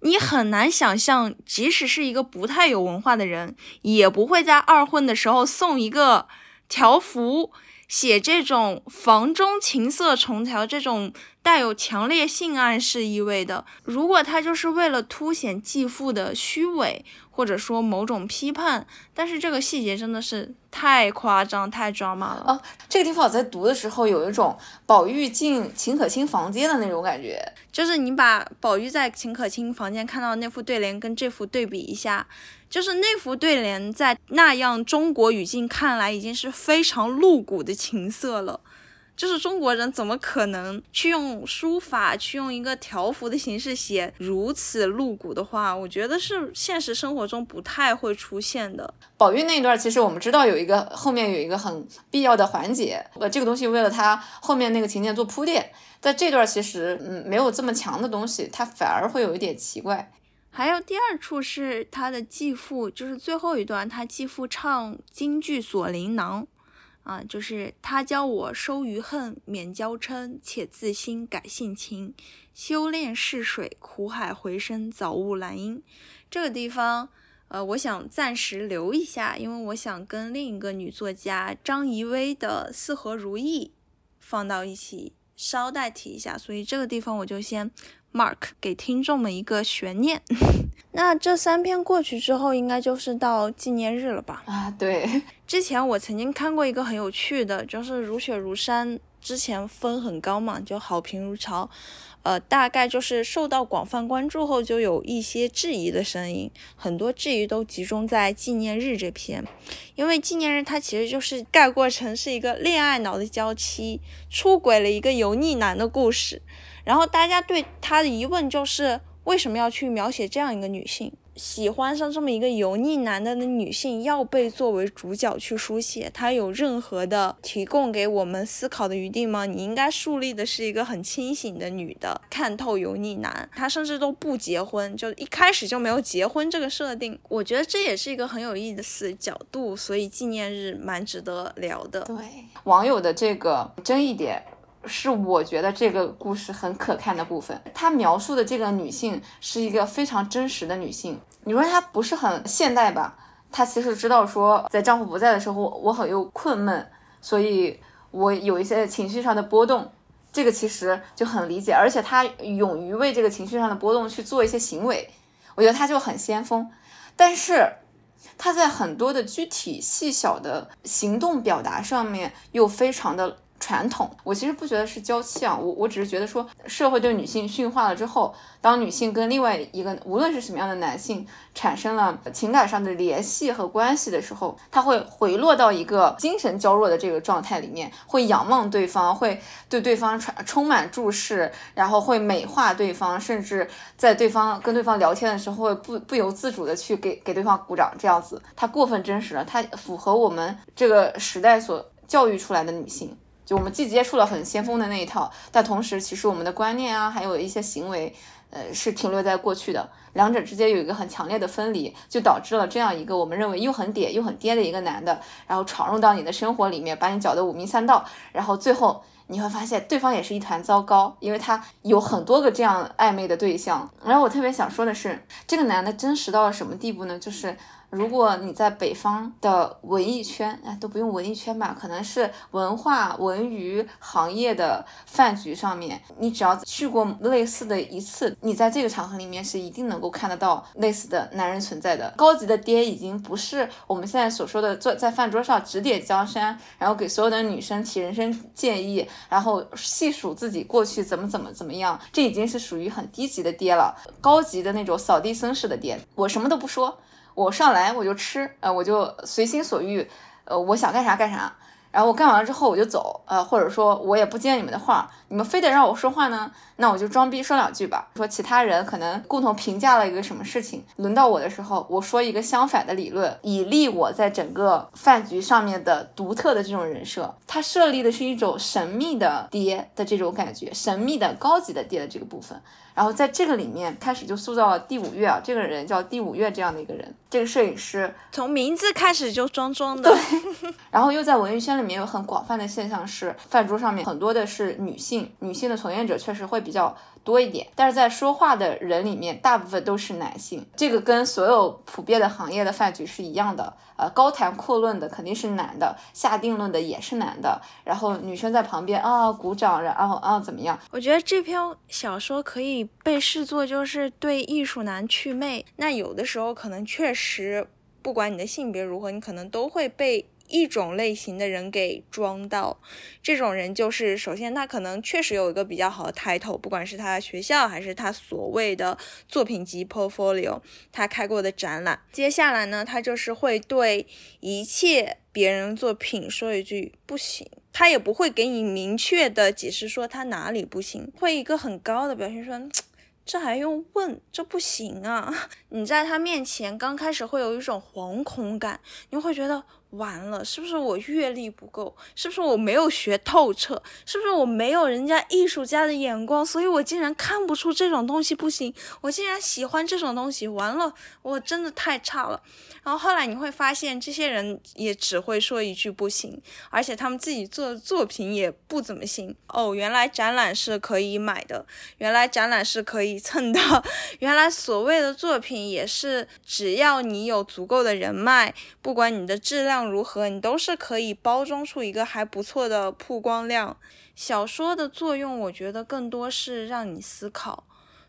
你很难想象，即使是一个不太有文化的人，也不会在二婚的时候送一个条幅，写这种房中情色重调这种带有强烈性暗示意味的。如果他就是为了凸显继父的虚伪。或者说某种批判，但是这个细节真的是太夸张、太抓马了啊！这个地方我在读的时候有一种宝玉进秦可卿房间的那种感觉，就是你把宝玉在秦可卿房间看到那副对联跟这幅对比一下，就是那幅对联在那样中国语境看来已经是非常露骨的情色了，就是中国人怎么可能去用书法，去用一个条幅的形式写如此露骨的话？我觉得是现实生活中不太会出现的。宝玉那一段，其实我们知道有一个后面有一个很必要的环节，呃，这个东西为了他后面那个情节做铺垫，在这段其实嗯没有这么强的东西，它反而会有一点奇怪。还有第二处是他的继父，就是最后一段，他继父唱京剧《锁麟囊》，啊，就是他教我收余恨，免娇嗔，且自新改性情，修炼试水，苦海回声，早悟兰因。这个地方，呃，我想暂时留一下，因为我想跟另一个女作家张怡薇的《四合如意》放到一起，稍代提一下，所以这个地方我就先。Mark 给听众们一个悬念，那这三篇过去之后，应该就是到纪念日了吧？啊，对。之前我曾经看过一个很有趣的，就是《如雪如山》之前分很高嘛，就好评如潮。呃，大概就是受到广泛关注后，就有一些质疑的声音，很多质疑都集中在纪念日这篇，因为纪念日它其实就是概括成是一个恋爱脑的娇妻出轨了一个油腻男的故事。然后大家对他的疑问就是，为什么要去描写这样一个女性，喜欢上这么一个油腻男的的女性要被作为主角去书写？她有任何的提供给我们思考的余地吗？你应该树立的是一个很清醒的女的，看透油腻男，她甚至都不结婚，就一开始就没有结婚这个设定。我觉得这也是一个很有意思的角度，所以纪念日蛮值得聊的。对网友的这个争议点。是我觉得这个故事很可看的部分。他描述的这个女性是一个非常真实的女性。你说她不是很现代吧？她其实知道说，在丈夫不在的时候，我很有困闷，所以我有一些情绪上的波动。这个其实就很理解，而且她勇于为这个情绪上的波动去做一些行为，我觉得她就很先锋。但是她在很多的具体细小的行动表达上面又非常的。传统，我其实不觉得是娇气啊，我我只是觉得说，社会对女性驯化了之后，当女性跟另外一个无论是什么样的男性产生了情感上的联系和关系的时候，他会回落到一个精神娇弱的这个状态里面，会仰望对方，会对对方充充满注视，然后会美化对方，甚至在对方跟对方聊天的时候，会不不由自主的去给给对方鼓掌，这样子，他过分真实了，他符合我们这个时代所教育出来的女性。就我们既接触了很先锋的那一套，但同时其实我们的观念啊，还有一些行为，呃，是停留在过去的。两者之间有一个很强烈的分离，就导致了这样一个我们认为又很嗲又很爹的一个男的，然后闯入到你的生活里面，把你搅得五迷三道，然后最后你会发现对方也是一团糟糕，因为他有很多个这样暧昧的对象。然后我特别想说的是，这个男的真实到了什么地步呢？就是。如果你在北方的文艺圈，哎，都不用文艺圈吧，可能是文化文娱行业的饭局上面，你只要去过类似的一次，你在这个场合里面是一定能够看得到类似的男人存在的。高级的爹已经不是我们现在所说的坐在饭桌上指点江山，然后给所有的女生提人生建议，然后细数自己过去怎么怎么怎么样，这已经是属于很低级的爹了。高级的那种扫地僧式的爹，我什么都不说。我上来我就吃，呃，我就随心所欲，呃，我想干啥干啥。然后我干完了之后我就走，呃，或者说我也不接你们的话，你们非得让我说话呢，那我就装逼说两句吧。说其他人可能共同评价了一个什么事情，轮到我的时候，我说一个相反的理论，以立我在整个饭局上面的独特的这种人设。他设立的是一种神秘的爹的这种感觉，神秘的高级的爹的这个部分。然后在这个里面开始就塑造了第五月啊，这个人叫第五月这样的一个人，这个摄影师从名字开始就装装的。对，然后又在文艺圈里面有很广泛的现象是，饭桌上面很多的是女性，女性的从业者确实会比较。多一点，但是在说话的人里面，大部分都是男性。这个跟所有普遍的行业的饭局是一样的。呃，高谈阔论的肯定是男的，下定论的也是男的。然后女生在旁边啊鼓掌，然后啊怎么样？我觉得这篇小说可以被视作就是对艺术男祛魅。那有的时候可能确实，不管你的性别如何，你可能都会被。一种类型的人给装到，这种人就是首先他可能确实有一个比较好的 title，不管是他的学校还是他所谓的作品集 portfolio，他开过的展览。接下来呢，他就是会对一切别人作品说一句不行。他也不会给你明确的解释说他哪里不行，会一个很高的表现说。这还用问？这不行啊！你在他面前刚开始会有一种惶恐感，你会觉得。完了，是不是我阅历不够？是不是我没有学透彻？是不是我没有人家艺术家的眼光？所以我竟然看不出这种东西不行，我竟然喜欢这种东西。完了，我真的太差了。然后后来你会发现，这些人也只会说一句不行，而且他们自己做的作品也不怎么行。哦，原来展览是可以买的，原来展览是可以蹭的，原来所谓的作品也是只要你有足够的人脉，不管你的质量。如何，你都是可以包装出一个还不错的曝光量。小说的作用，我觉得更多是让你思考。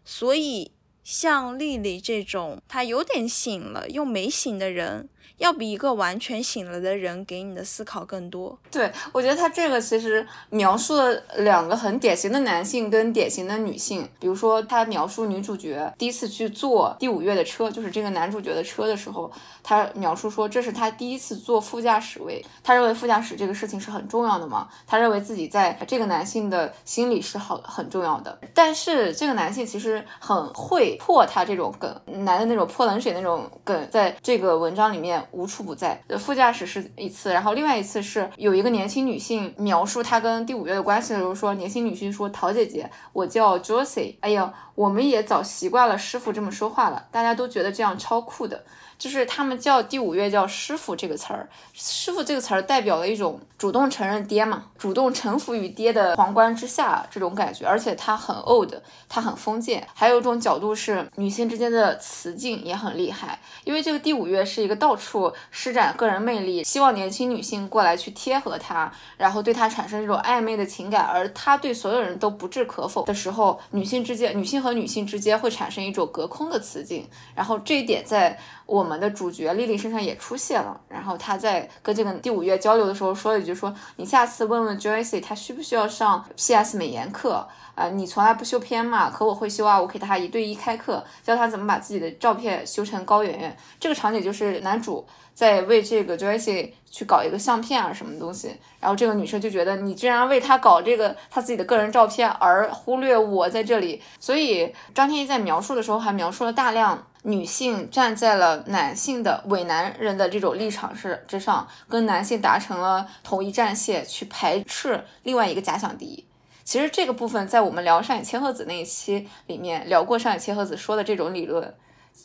所以，像丽丽这种，她有点醒了又没醒的人。要比一个完全醒了的人给你的思考更多。对，我觉得他这个其实描述了两个很典型的男性跟典型的女性。比如说，他描述女主角第一次去坐第五月的车，就是这个男主角的车的时候，他描述说这是他第一次坐副驾驶位。他认为副驾驶这个事情是很重要的嘛？他认为自己在这个男性的心里是好很重要的。但是这个男性其实很会破他这种梗，男的那种泼冷水那种梗，在这个文章里面。无处不在。副驾驶是一次，然后另外一次是有一个年轻女性描述她跟第五月的关系的时候说，年轻女性说：“陶姐姐，我叫 Josie。哎呀，我们也早习惯了师傅这么说话了，大家都觉得这样超酷的。”就是他们叫第五月叫师傅这个词儿，师傅这个词儿代表了一种主动承认爹嘛，主动臣服于爹的皇冠之下这种感觉，而且他很 old，他很封建。还有一种角度是女性之间的雌竞也很厉害，因为这个第五月是一个到处施展个人魅力，希望年轻女性过来去贴合他，然后对他产生这种暧昧的情感，而他对所有人都不置可否的时候，女性之间，女性和女性之间会产生一种隔空的雌竞，然后这一点在。我我们的主角丽丽身上也出现了，然后她在跟这个第五月交流的时候说了一句：“说你下次问问 Joyce，她需不需要上 PS 美颜课啊？你从来不修片嘛，可我会修啊，我给她一对一开课，教她怎么把自己的照片修成高圆圆。”这个场景就是男主在为这个 Joyce 去搞一个相片啊，什么东西，然后这个女生就觉得你居然为他搞这个他自己的个人照片而忽略我在这里，所以张天翼在描述的时候还描述了大量。女性站在了男性的伪男人的这种立场是之上，跟男性达成了统一战线，去排斥另外一个假想敌。其实这个部分在我们聊上野千鹤子那一期里面聊过，上野千鹤子说的这种理论，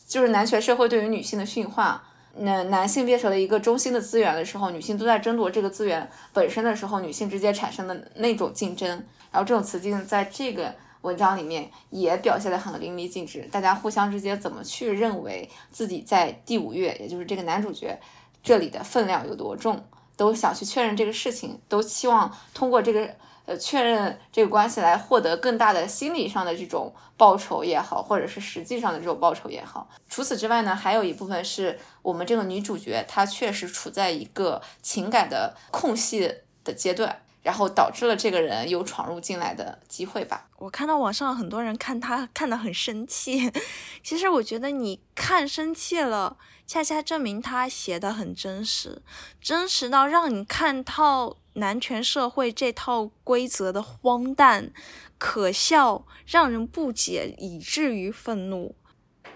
就是男权社会对于女性的驯化，那男性变成了一个中心的资源的时候，女性都在争夺这个资源本身的时候，女性之间产生的那种竞争，然后这种雌竞在这个。文章里面也表现得很淋漓尽致，大家互相之间怎么去认为自己在第五月，也就是这个男主角这里的分量有多重，都想去确认这个事情，都希望通过这个呃确认这个关系来获得更大的心理上的这种报酬也好，或者是实际上的这种报酬也好。除此之外呢，还有一部分是我们这个女主角她确实处在一个情感的空隙的阶段。然后导致了这个人有闯入进来的机会吧。我看到网上很多人看他看得很生气，其实我觉得你看生气了，恰恰证明他写的很真实，真实到让你看套男权社会这套规则的荒诞、可笑，让人不解，以至于愤怒。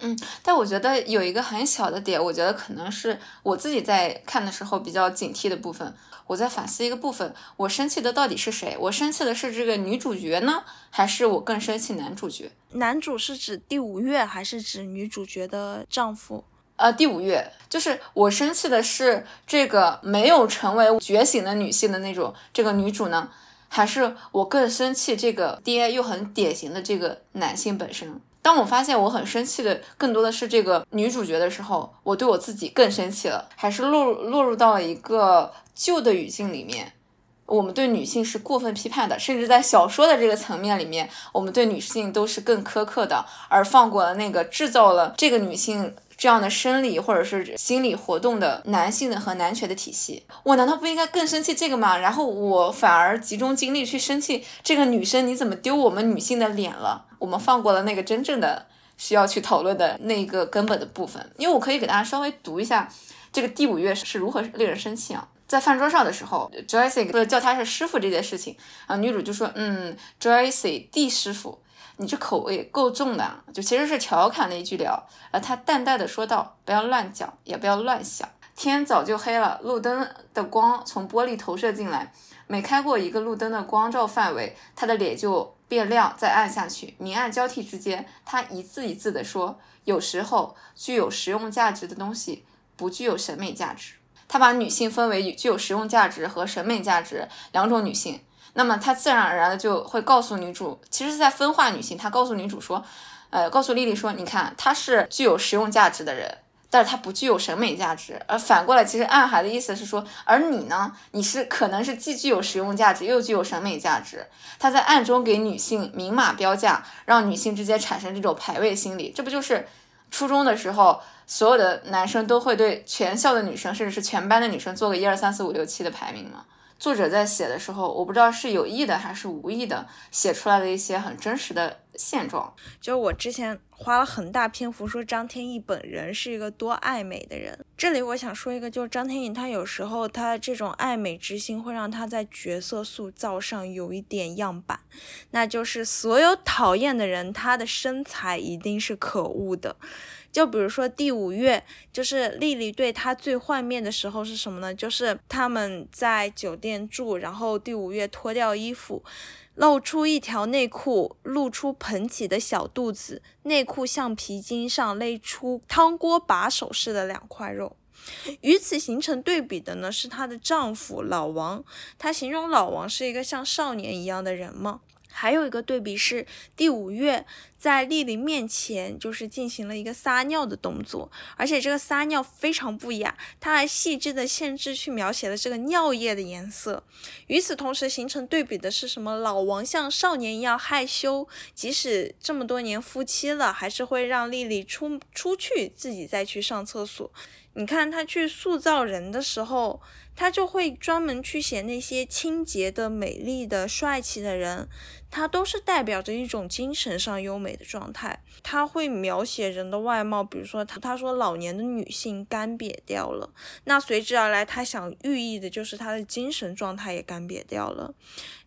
嗯，但我觉得有一个很小的点，我觉得可能是我自己在看的时候比较警惕的部分。我在反思一个部分，我生气的到底是谁？我生气的是这个女主角呢，还是我更生气男主角？男主是指第五月，还是指女主角的丈夫？呃，第五月，就是我生气的是这个没有成为觉醒的女性的那种这个女主呢，还是我更生气这个爹又很典型的这个男性本身？当我发现我很生气的更多的是这个女主角的时候，我对我自己更生气了，还是落落入到了一个旧的语境里面。我们对女性是过分批判的，甚至在小说的这个层面里面，我们对女性都是更苛刻的，而放过了那个制造了这个女性。这样的生理或者是心理活动的男性的和男权的体系，我难道不应该更生气这个吗？然后我反而集中精力去生气这个女生，你怎么丢我们女性的脸了？我们放过了那个真正的需要去讨论的那个根本的部分。因为我可以给大家稍微读一下这个第五月是如何令人生气啊。在饭桌上的时候，Joyce 叫他是师傅这件事情啊，女主就说：“嗯，Joyce 弟师傅，你这口味够重的。”就其实是调侃的一句聊。啊他淡淡的说道：“不要乱讲，也不要乱想。”天早就黑了，路灯的光从玻璃投射进来，每开过一个路灯的光照范围，他的脸就变亮，再暗下去，明暗交替之间，他一字一字的说：“有时候具有实用价值的东西不具有审美价值。”他把女性分为具有实用价值和审美价值两种女性，那么他自然而然的就会告诉女主，其实是在分化女性。他告诉女主说，呃，告诉丽丽说，你看，她是具有实用价值的人，但是它不具有审美价值。而反过来，其实暗含的意思是说，而你呢，你是可能是既具有实用价值又具有审美价值。他在暗中给女性明码标价，让女性之间产生这种排位心理。这不就是初中的时候？所有的男生都会对全校的女生，甚至是全班的女生做个一二三四五六七的排名吗？作者在写的时候，我不知道是有意的还是无意的，写出来的一些很真实的现状。就我之前花了很大篇幅说张天翼本人是一个多爱美的人，这里我想说一个，就是张天翼他有时候他这种爱美之心会让他在角色塑造上有一点样板，那就是所有讨厌的人，他的身材一定是可恶的。就比如说第五月，就是丽丽对他最幻灭的时候是什么呢？就是他们在酒店住，然后第五月脱掉衣服，露出一条内裤，露出膨起的小肚子，内裤橡皮筋上勒出汤锅把手似的两块肉。与此形成对比的呢，是她的丈夫老王，他形容老王是一个像少年一样的人吗？还有一个对比是，第五月在丽丽面前就是进行了一个撒尿的动作，而且这个撒尿非常不雅，他还细致的限制去描写了这个尿液的颜色。与此同时形成对比的是什么？老王像少年一样害羞，即使这么多年夫妻了，还是会让丽丽出出去自己再去上厕所。你看他去塑造人的时候。他就会专门去写那些清洁的、美丽的、帅气的人，他都是代表着一种精神上优美的状态。他会描写人的外貌，比如说他他说老年的女性干瘪掉了，那随之而来他想寓意的就是他的精神状态也干瘪掉了。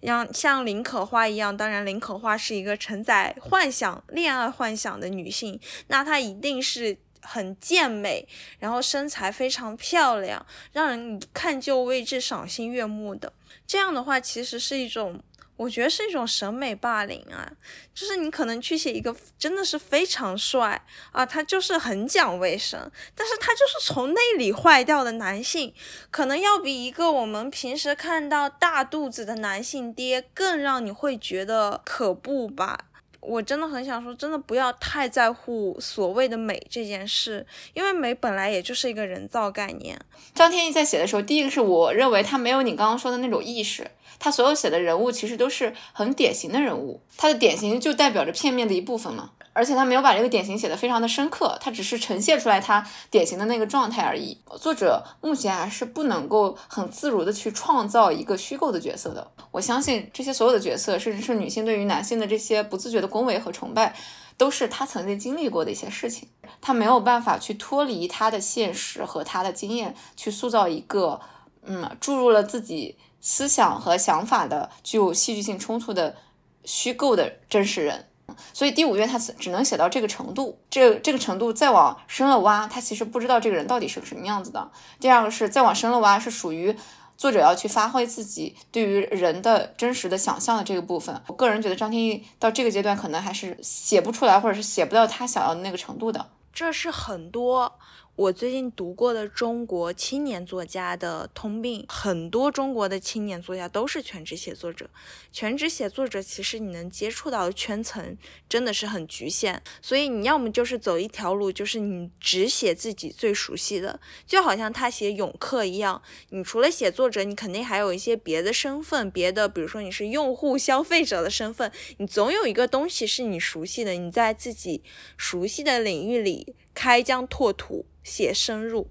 像像林可花一样，当然林可花是一个承载幻想、恋爱幻想的女性，那她一定是。很健美，然后身材非常漂亮，让人看就为之赏心悦目的。这样的话，其实是一种，我觉得是一种审美霸凌啊。就是你可能去写一个真的是非常帅啊，他就是很讲卫生，但是他就是从内里坏掉的男性，可能要比一个我们平时看到大肚子的男性爹更让你会觉得可怖吧。我真的很想说，真的不要太在乎所谓的美这件事，因为美本来也就是一个人造概念。张天翼在写的时候，第一个是我认为他没有你刚刚说的那种意识，他所有写的人物其实都是很典型的人物，他的典型就代表着片面的一部分嘛。而且他没有把这个典型写得非常的深刻，他只是呈现出来他典型的那个状态而已。作者目前还是不能够很自如的去创造一个虚构的角色的。我相信这些所有的角色，甚至是女性对于男性的这些不自觉的恭维和崇拜，都是他曾经经历过的一些事情。他没有办法去脱离他的现实和他的经验，去塑造一个嗯注入了自己思想和想法的具有戏剧性冲突的虚构的真实人。所以第五月他只能写到这个程度，这这个程度再往深了挖，他其实不知道这个人到底是个什么样子的。第二个是再往深了挖，是属于作者要去发挥自己对于人的真实的想象的这个部分。我个人觉得张天翼到这个阶段可能还是写不出来，或者是写不到他想要的那个程度的。这是很多。我最近读过的中国青年作家的通病，很多中国的青年作家都是全职写作者。全职写作者其实你能接触到的圈层真的是很局限，所以你要么就是走一条路，就是你只写自己最熟悉的，就好像他写永客一样。你除了写作者，你肯定还有一些别的身份，别的比如说你是用户、消费者的身份，你总有一个东西是你熟悉的，你在自己熟悉的领域里开疆拓土。写深入。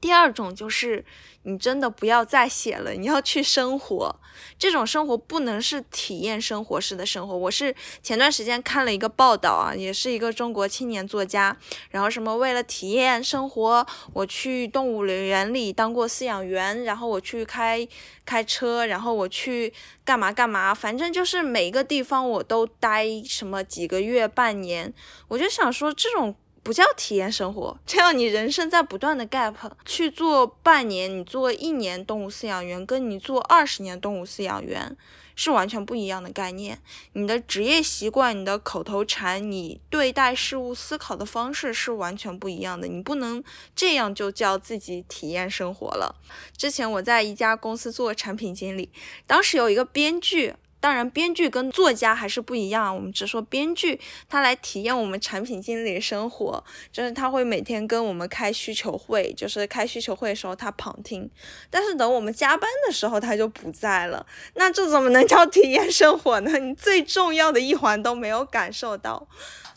第二种就是你真的不要再写了，你要去生活。这种生活不能是体验生活式的生活。我是前段时间看了一个报道啊，也是一个中国青年作家，然后什么为了体验生活，我去动物园里当过饲养员，然后我去开开车，然后我去干嘛干嘛，反正就是每一个地方我都待什么几个月、半年。我就想说这种。不叫体验生活，这样你人生在不断的 gap 去做半年，你做一年动物饲养员，跟你做二十年动物饲养员是完全不一样的概念。你的职业习惯、你的口头禅、你对待事物思考的方式是完全不一样的。你不能这样就叫自己体验生活了。之前我在一家公司做产品经理，当时有一个编剧。当然，编剧跟作家还是不一样。我们只说编剧，他来体验我们产品经理生活，就是他会每天跟我们开需求会，就是开需求会的时候他旁听，但是等我们加班的时候他就不在了。那这怎么能叫体验生活呢？你最重要的一环都没有感受到。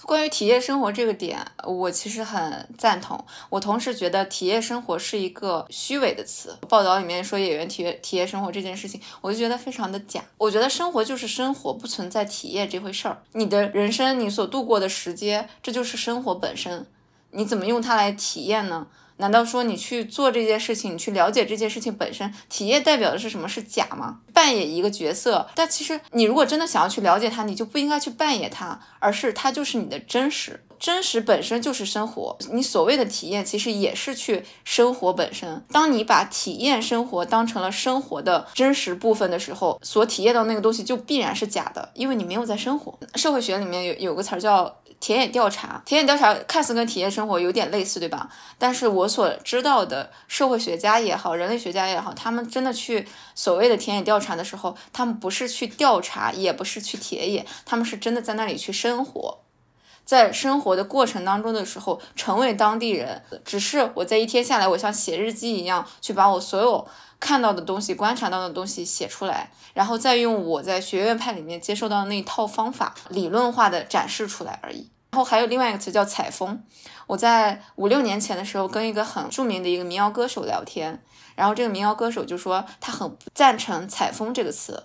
关于体验生活这个点，我其实很赞同。我同时觉得体验生活是一个虚伪的词。报道里面说演员体验体验生活这件事情，我就觉得非常的假。我觉得生活就是生活，不存在体验这回事儿。你的人生，你所度过的时间，这就是生活本身。你怎么用它来体验呢？难道说你去做这件事情，你去了解这件事情本身，体验代表的是什么？是假吗？扮演一个角色，但其实你如果真的想要去了解它，你就不应该去扮演它，而是它就是你的真实。真实本身就是生活，你所谓的体验，其实也是去生活本身。当你把体验生活当成了生活的真实部分的时候，所体验到那个东西就必然是假的，因为你没有在生活。社会学里面有有个词儿叫田野调查，田野调查看似跟体验生活有点类似，对吧？但是我所知道的社会学家也好，人类学家也好，他们真的去所谓的田野调查的时候，他们不是去调查，也不是去田野，他们是真的在那里去生活。在生活的过程当中的时候，成为当地人，只是我在一天下来，我像写日记一样，去把我所有看到的东西、观察到的东西写出来，然后再用我在学院派里面接受到的那一套方法，理论化的展示出来而已。然后还有另外一个词叫采风。我在五六年前的时候，跟一个很著名的一个民谣歌手聊天，然后这个民谣歌手就说他很不赞成采风这个词。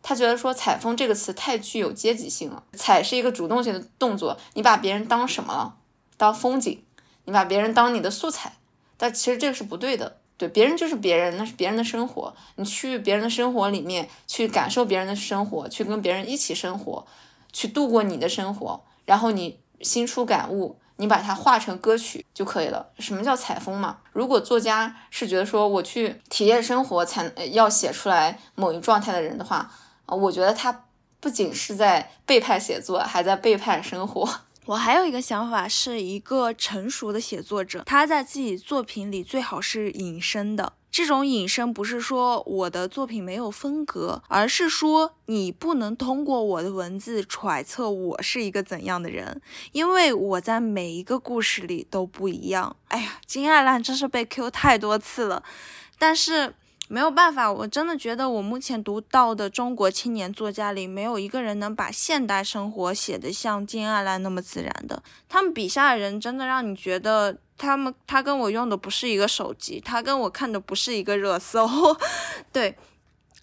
他觉得说“采风”这个词太具有阶级性了，采是一个主动性的动作，你把别人当什么了？当风景，你把别人当你的素材，但其实这个是不对的。对，别人就是别人，那是别人的生活，你去别人的生活里面去感受别人的生活，去跟别人一起生活，去度过你的生活，然后你心出感悟，你把它化成歌曲就可以了。什么叫采风嘛？如果作家是觉得说我去体验生活才要写出来某一状态的人的话。啊我觉得他不仅是在背叛写作，还在背叛生活。我还有一个想法，是一个成熟的写作者，他在自己作品里最好是隐身的。这种隐身不是说我的作品没有风格，而是说你不能通过我的文字揣测我是一个怎样的人，因为我在每一个故事里都不一样。哎呀，金爱兰真是被 Q 太多次了，但是。没有办法，我真的觉得我目前读到的中国青年作家里，没有一个人能把现代生活写得像金爱兰那么自然的。他们笔下的人真的让你觉得，他们他跟我用的不是一个手机，他跟我看的不是一个热搜。对，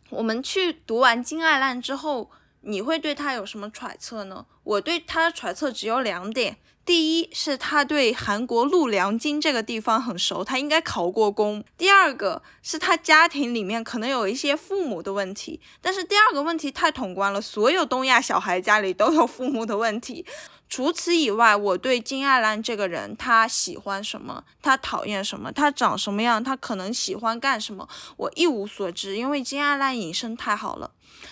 我们去读完金爱兰之后，你会对他有什么揣测呢？我对他的揣测只有两点。第一是他对韩国陆良金这个地方很熟，他应该考过公。第二个是他家庭里面可能有一些父母的问题，但是第二个问题太统观了，所有东亚小孩家里都有父母的问题。除此以外，我对金爱兰这个人，他喜欢什么，他讨厌什么，他长什么样，他可能喜欢干什么，我一无所知，因为金爱兰隐身太好了。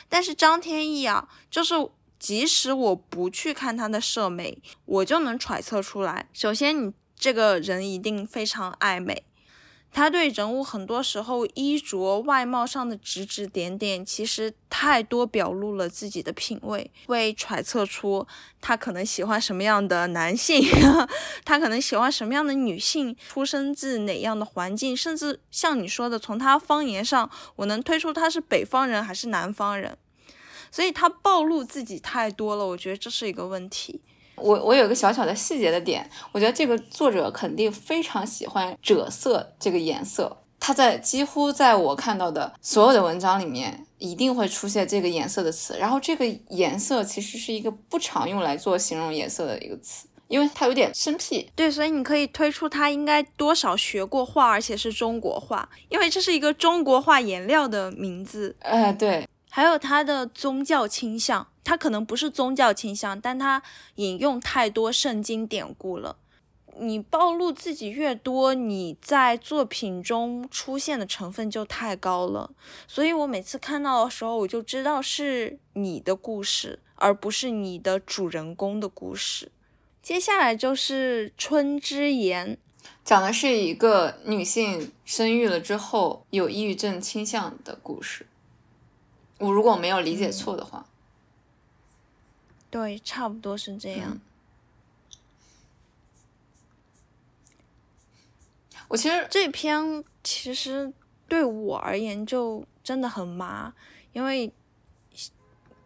但是张天翼啊，就是。即使我不去看他的社美，我就能揣测出来。首先，你这个人一定非常爱美。他对人物很多时候衣着外貌上的指指点点，其实太多表露了自己的品味，会揣测出他可能喜欢什么样的男性，他可能喜欢什么样的女性，出生自哪样的环境，甚至像你说的，从他方言上，我能推出他是北方人还是南方人。所以他暴露自己太多了，我觉得这是一个问题。我我有一个小小的细节的点，我觉得这个作者肯定非常喜欢赭色这个颜色。他在几乎在我看到的所有的文章里面，一定会出现这个颜色的词。然后这个颜色其实是一个不常用来做形容颜色的一个词，因为它有点生僻。对，所以你可以推出他应该多少学过画，而且是中国画，因为这是一个中国画颜料的名字。呃，对。还有他的宗教倾向，他可能不是宗教倾向，但他引用太多圣经典故了。你暴露自己越多，你在作品中出现的成分就太高了。所以我每次看到的时候，我就知道是你的故事，而不是你的主人公的故事。接下来就是《春之言》，讲的是一个女性生育了之后有抑郁症倾向的故事。我如果没有理解错的话，对，差不多是这样。我其实这篇其实对我而言就真的很麻，因为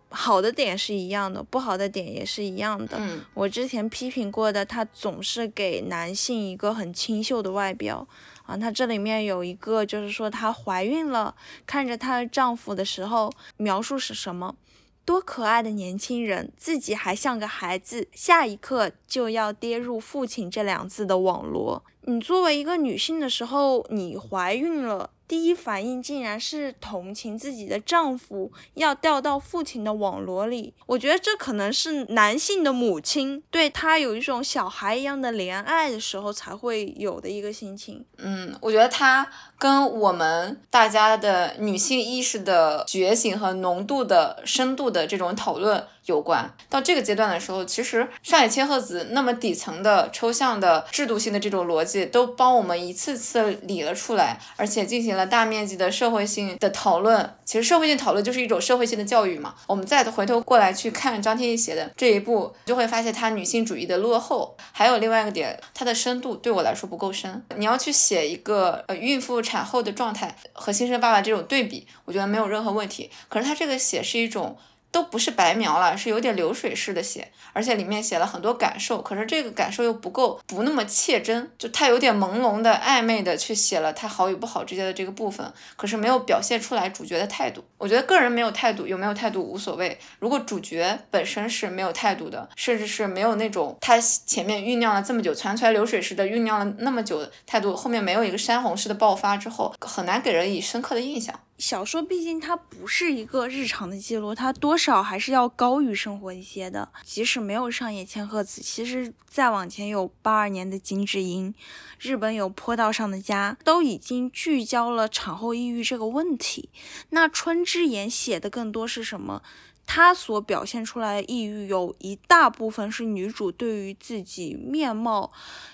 好的点是一样的，不好的点也是一样的。嗯，我之前批评过的，他总是给男性一个很清秀的外表啊。她这里面有一个，就是说她怀孕了，看着她的丈夫的时候，描述是什么？多可爱的年轻人，自己还像个孩子，下一刻就要跌入父亲这两字的网罗。你作为一个女性的时候，你怀孕了。第一反应竟然是同情自己的丈夫要掉到父亲的网罗里，我觉得这可能是男性的母亲对他有一种小孩一样的怜爱的时候才会有的一个心情。嗯，我觉得他跟我们大家的女性意识的觉醒和浓度的深度的这种讨论。有关到这个阶段的时候，其实上野千鹤子那么底层的抽象的制度性的这种逻辑，都帮我们一次次理了出来，而且进行了大面积的社会性的讨论。其实社会性讨论就是一种社会性的教育嘛。我们再回头过来去看张天翼写的这一部，就会发现他女性主义的落后。还有另外一个点，它的深度对我来说不够深。你要去写一个呃孕妇产后的状态和新生爸爸这种对比，我觉得没有任何问题。可是他这个写是一种。都不是白描了，是有点流水式的写，而且里面写了很多感受，可是这个感受又不够，不那么切真，就他有点朦胧的、暧昧的去写了他好与不好之间的这个部分，可是没有表现出来主角的态度。我觉得个人没有态度，有没有态度无所谓。如果主角本身是没有态度的，甚至是没有那种他前面酝酿了这么久、船船流水式的酝酿了那么久态度，后面没有一个山洪式的爆发之后，很难给人以深刻的印象。小说毕竟它不是一个日常的记录，它多少还是要高于生活一些的。即使没有上野千鹤子，其实再往前有八二年的金智英，日本有坡道上的家，都已经聚焦了产后抑郁这个问题。那春之言写的更多是什么？他所表现出来的抑郁有一大部分是女主对于自己面貌，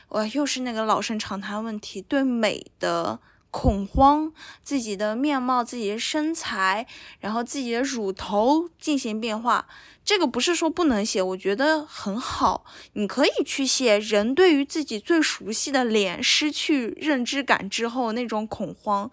呃，又是那个老生常谈问题，对美的。恐慌，自己的面貌、自己的身材，然后自己的乳头进行变化，这个不是说不能写，我觉得很好，你可以去写人对于自己最熟悉的脸失去认知感之后那种恐慌，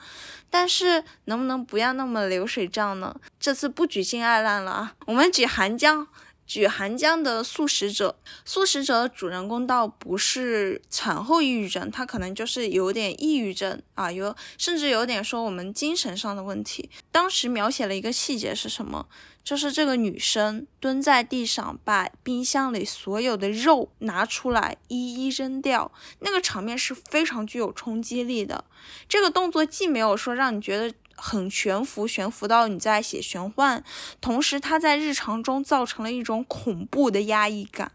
但是能不能不要那么流水账呢？这次不举金爱烂了啊，我们举韩江。举寒江的素食者，素食者主人公倒不是产后抑郁症，他可能就是有点抑郁症啊，有甚至有点说我们精神上的问题。当时描写了一个细节是什么？就是这个女生蹲在地上，把冰箱里所有的肉拿出来一一扔掉，那个场面是非常具有冲击力的。这个动作既没有说让你觉得。很悬浮，悬浮到你在写玄幻，同时它在日常中造成了一种恐怖的压抑感。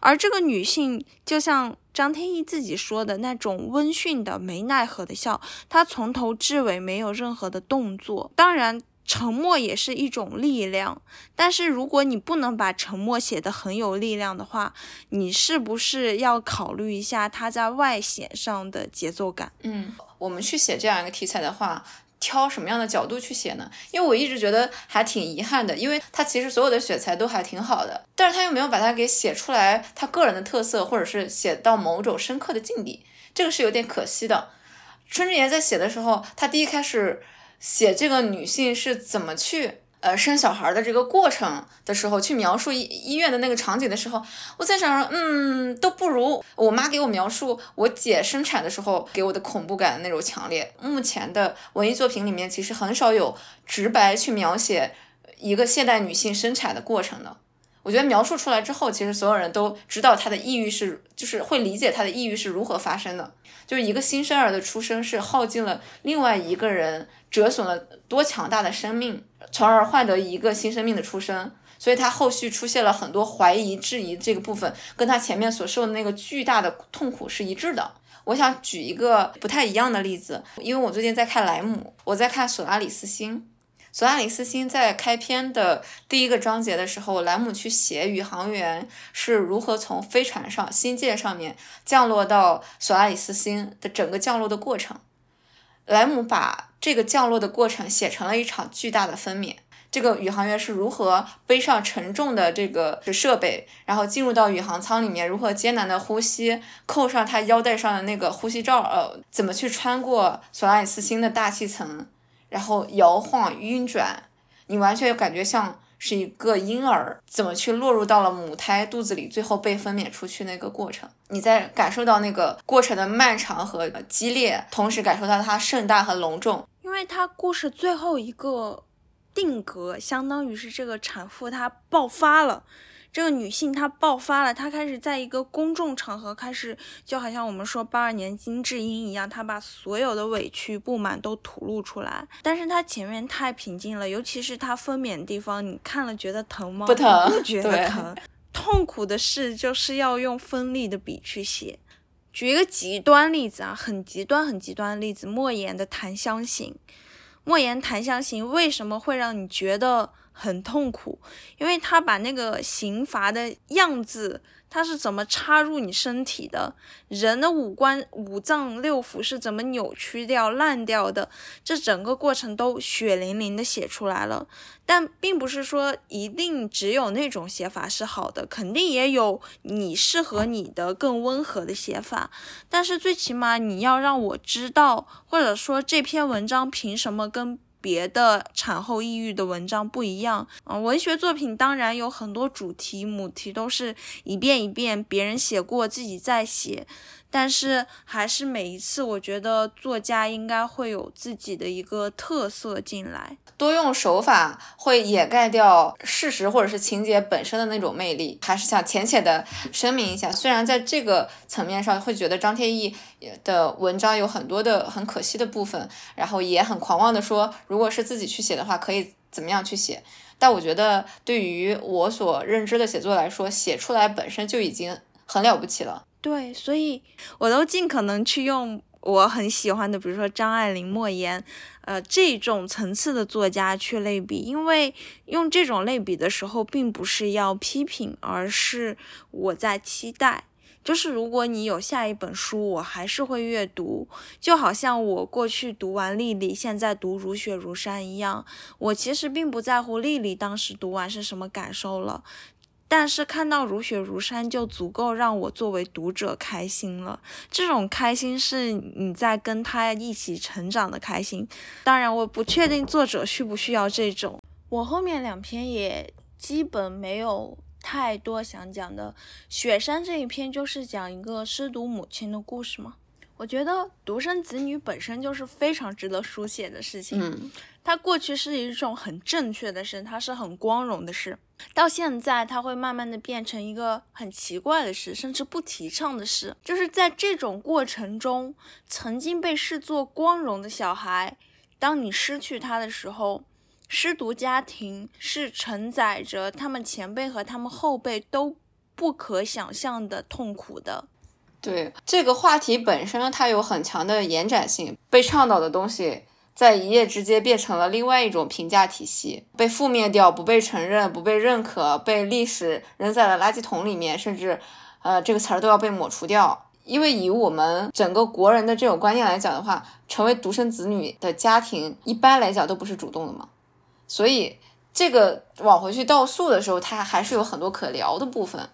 而这个女性，就像张天翼自己说的那种温驯的、没奈何的笑，她从头至尾没有任何的动作。当然，沉默也是一种力量，但是如果你不能把沉默写得很有力量的话，你是不是要考虑一下她在外显上的节奏感？嗯，我们去写这样一个题材的话。挑什么样的角度去写呢？因为我一直觉得还挺遗憾的，因为他其实所有的选材都还挺好的，但是他又没有把它给写出来，他个人的特色，或者是写到某种深刻的境地，这个是有点可惜的。春之言在写的时候，他第一开始写这个女性是怎么去呃生小孩的这个过程的时候，去描述医医院的那个场景的时候，我在想，嗯，都不如我妈给我描述我姐生产的时候给我的恐怖感那种强烈。目前的文艺作品里面，其实很少有直白去描写一个现代女性生产的过程的。我觉得描述出来之后，其实所有人都知道她的抑郁是，就是会理解她的抑郁是如何发生的。就是一个新生儿的出生是耗尽了另外一个人，折损了多强大的生命，从而换得一个新生命的出生。所以他后续出现了很多怀疑、质疑这个部分，跟他前面所受的那个巨大的痛苦是一致的。我想举一个不太一样的例子，因为我最近在看莱姆，我在看索拉里斯星。索拉里斯星在开篇的第一个章节的时候，莱姆去写宇航员是如何从飞船上、星舰上面降落到索拉里斯星的整个降落的过程。莱姆把这个降落的过程写成了一场巨大的分娩。这个宇航员是如何背上沉重的这个设备，然后进入到宇航舱里面，如何艰难的呼吸，扣上他腰带上的那个呼吸罩，呃，怎么去穿过索拉里斯星的大气层？然后摇晃晕转，你完全感觉像是一个婴儿怎么去落入到了母胎肚子里，最后被分娩出去那个过程。你在感受到那个过程的漫长和激烈，同时感受到它盛大和隆重。因为它故事最后一个定格，相当于是这个产妇她爆发了。这个女性她爆发了，她开始在一个公众场合开始，就好像我们说八二年金智英一样，她把所有的委屈不满都吐露出来。但是她前面太平静了，尤其是她分娩的地方，你看了觉得疼吗？不疼，不觉得疼。痛苦的事就是要用锋利的笔去写。举一个极端例子啊，很极端很极端的例子，莫言的《檀香刑》。莫言《檀香刑》为什么会让你觉得？很痛苦，因为他把那个刑罚的样子，他是怎么插入你身体的，人的五官、五脏六腑是怎么扭曲掉、烂掉的，这整个过程都血淋淋的写出来了。但并不是说一定只有那种写法是好的，肯定也有你适合你的更温和的写法。但是最起码你要让我知道，或者说这篇文章凭什么跟。别的产后抑郁的文章不一样嗯，文学作品当然有很多主题母题都是一遍一遍别人写过自己再写。但是还是每一次，我觉得作家应该会有自己的一个特色进来，多用手法会掩盖掉事实或者是情节本身的那种魅力。还是想浅浅的声明一下，虽然在这个层面上会觉得张天翼的文章有很多的很可惜的部分，然后也很狂妄的说，如果是自己去写的话，可以怎么样去写。但我觉得对于我所认知的写作来说，写出来本身就已经很了不起了。对，所以我都尽可能去用我很喜欢的，比如说张爱玲、莫言，呃，这种层次的作家去类比，因为用这种类比的时候，并不是要批评，而是我在期待。就是如果你有下一本书，我还是会阅读，就好像我过去读完《丽丽》，现在读《如雪如山》一样，我其实并不在乎《丽丽》当时读完是什么感受了。但是看到如雪如山就足够让我作为读者开心了。这种开心是你在跟他一起成长的开心。当然，我不确定作者需不需要这种。我后面两篇也基本没有太多想讲的。雪山这一篇就是讲一个失独母亲的故事嘛。我觉得独生子女本身就是非常值得书写的事情。嗯，它过去是一种很正确的事，它是很光荣的事。到现在，它会慢慢的变成一个很奇怪的事，甚至不提倡的事。就是在这种过程中，曾经被视作光荣的小孩，当你失去他的时候，失独家庭是承载着他们前辈和他们后辈都不可想象的痛苦的。对这个话题本身，它有很强的延展性，被倡导的东西。在一夜之间变成了另外一种评价体系，被覆灭掉，不被承认，不被认可，被历史扔在了垃圾桶里面，甚至，呃，这个词儿都要被抹除掉。因为以我们整个国人的这种观念来讲的话，成为独生子女的家庭一般来讲都不是主动的嘛，所以这个往回去倒数的时候，它还是有很多可聊的部分。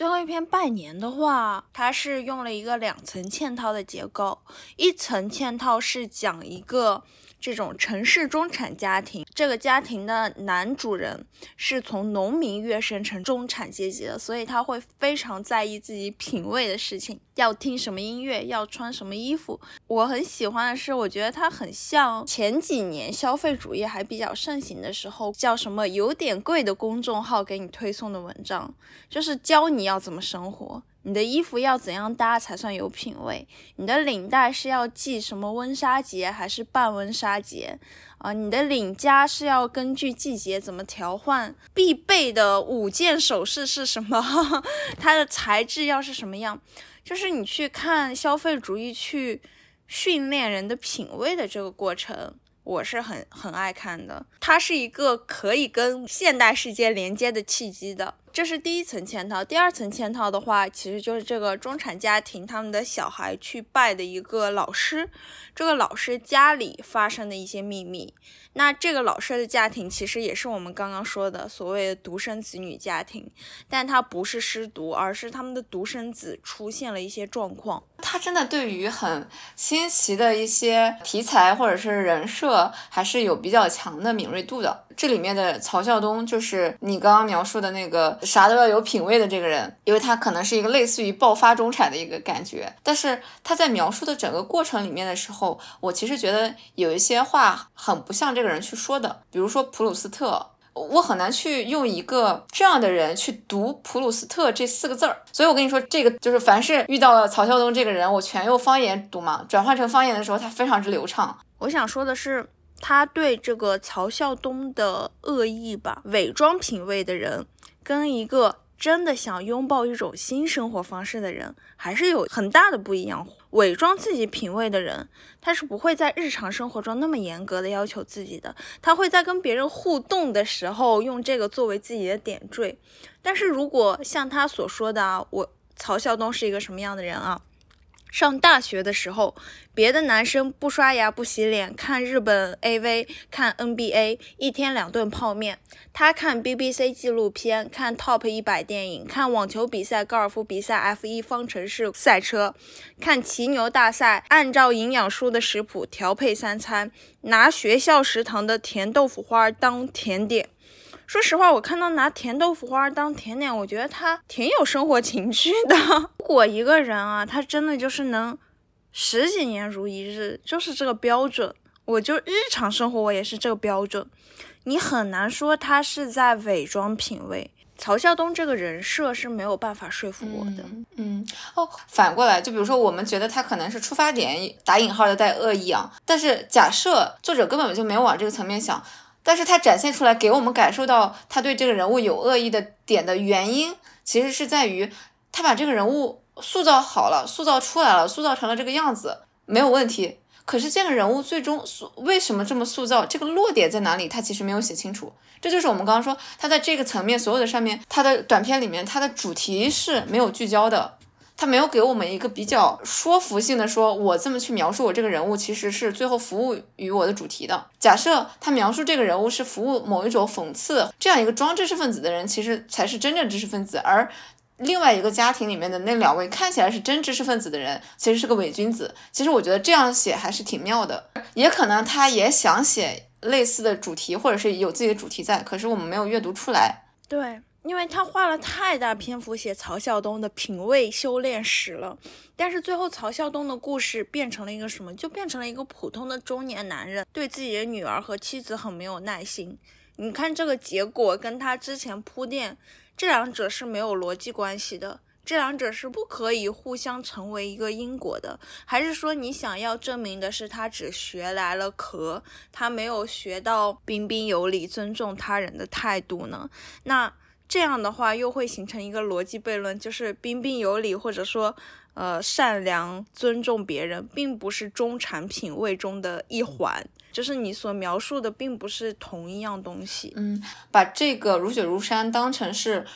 最后一篇拜年的话，它是用了一个两层嵌套的结构，一层嵌套是讲一个这种城市中产家庭，这个家庭的男主人是从农民跃升成中产阶级的，所以他会非常在意自己品味的事情，要听什么音乐，要穿什么衣服。我很喜欢的是，我觉得他很像前几年消费主义还比较盛行的时候，叫什么有点贵的公众号给你推送的文章，就是教你要怎么生活。你的衣服要怎样搭才算有品味？你的领带是要系什么温莎结还是半温莎结？啊，你的领夹是要根据季节怎么调换？必备的五件首饰是什么？它的材质要是什么样？就是你去看消费主义去训练人的品味的这个过程。我是很很爱看的，它是一个可以跟现代世界连接的契机的，这是第一层嵌套。第二层嵌套的话，其实就是这个中产家庭他们的小孩去拜的一个老师，这个老师家里发生的一些秘密。那这个老师的家庭其实也是我们刚刚说的所谓的独生子女家庭，但他不是失独，而是他们的独生子出现了一些状况。他真的对于很新奇的一些题材或者是人设，还是有比较强的敏锐度的。这里面的曹孝东就是你刚刚描述的那个啥都要有品位的这个人，因为他可能是一个类似于爆发中产的一个感觉。但是他在描述的整个过程里面的时候，我其实觉得有一些话很不像这这个人去说的，比如说普鲁斯特。我很难去用一个这样的人去读普鲁斯特这四个字儿，所以我跟你说，这个就是凡是遇到了曹孝东这个人，我全用方言读嘛。转换成方言的时候，他非常之流畅。我想说的是，他对这个曹孝东的恶意吧，伪装品味的人，跟一个真的想拥抱一种新生活方式的人，还是有很大的不一样。伪装自己品味的人，他是不会在日常生活中那么严格的要求自己的，他会在跟别人互动的时候用这个作为自己的点缀。但是如果像他所说的啊，我曹孝东是一个什么样的人啊？上大学的时候，别的男生不刷牙不洗脸，看日本 AV，看 NBA，一天两顿泡面。他看 BBC 纪录片，看 Top 一百电影，看网球比赛、高尔夫比赛、F1 方程式赛车，看骑牛大赛，按照营养书的食谱调配三餐，拿学校食堂的甜豆腐花当甜点。说实话，我看到拿甜豆腐花当甜点，我觉得他挺有生活情趣的。如果一个人啊，他真的就是能十几年如一日，就是这个标准，我就日常生活我也是这个标准，你很难说他是在伪装品味。曹孝东这个人设是没有办法说服我的。嗯哦，反过来，就比如说我们觉得他可能是出发点打引号的带恶意啊，但是假设作者根本就没有往这个层面想。但是他展现出来给我们感受到他对这个人物有恶意的点的原因，其实是在于他把这个人物塑造好了，塑造出来了，塑造成了这个样子没有问题。可是这个人物最终塑为什么这么塑造，这个落点在哪里，他其实没有写清楚。这就是我们刚刚说他在这个层面所有的上面，他的短片里面他的主题是没有聚焦的。他没有给我们一个比较说服性的说，我这么去描述我这个人物，其实是最后服务于我的主题的。假设他描述这个人物是服务某一种讽刺这样一个装知识分子的人，其实才是真正知识分子，而另外一个家庭里面的那两位看起来是真知识分子的人，其实是个伪君子。其实我觉得这样写还是挺妙的，也可能他也想写类似的主题，或者是有自己的主题在，可是我们没有阅读出来。对。因为他花了太大篇幅写曹孝东的品味修炼史了，但是最后曹孝东的故事变成了一个什么？就变成了一个普通的中年男人，对自己的女儿和妻子很没有耐心。你看这个结果跟他之前铺垫，这两者是没有逻辑关系的，这两者是不可以互相成为一个因果的。还是说你想要证明的是他只学来了壳，他没有学到彬彬有礼、尊重他人的态度呢？那？这样的话，又会形成一个逻辑悖论，就是彬彬有礼或者说，呃，善良、尊重别人，并不是中产品味中的一环，就是你所描述的，并不是同一样东西。嗯，把这个如雪如山当成是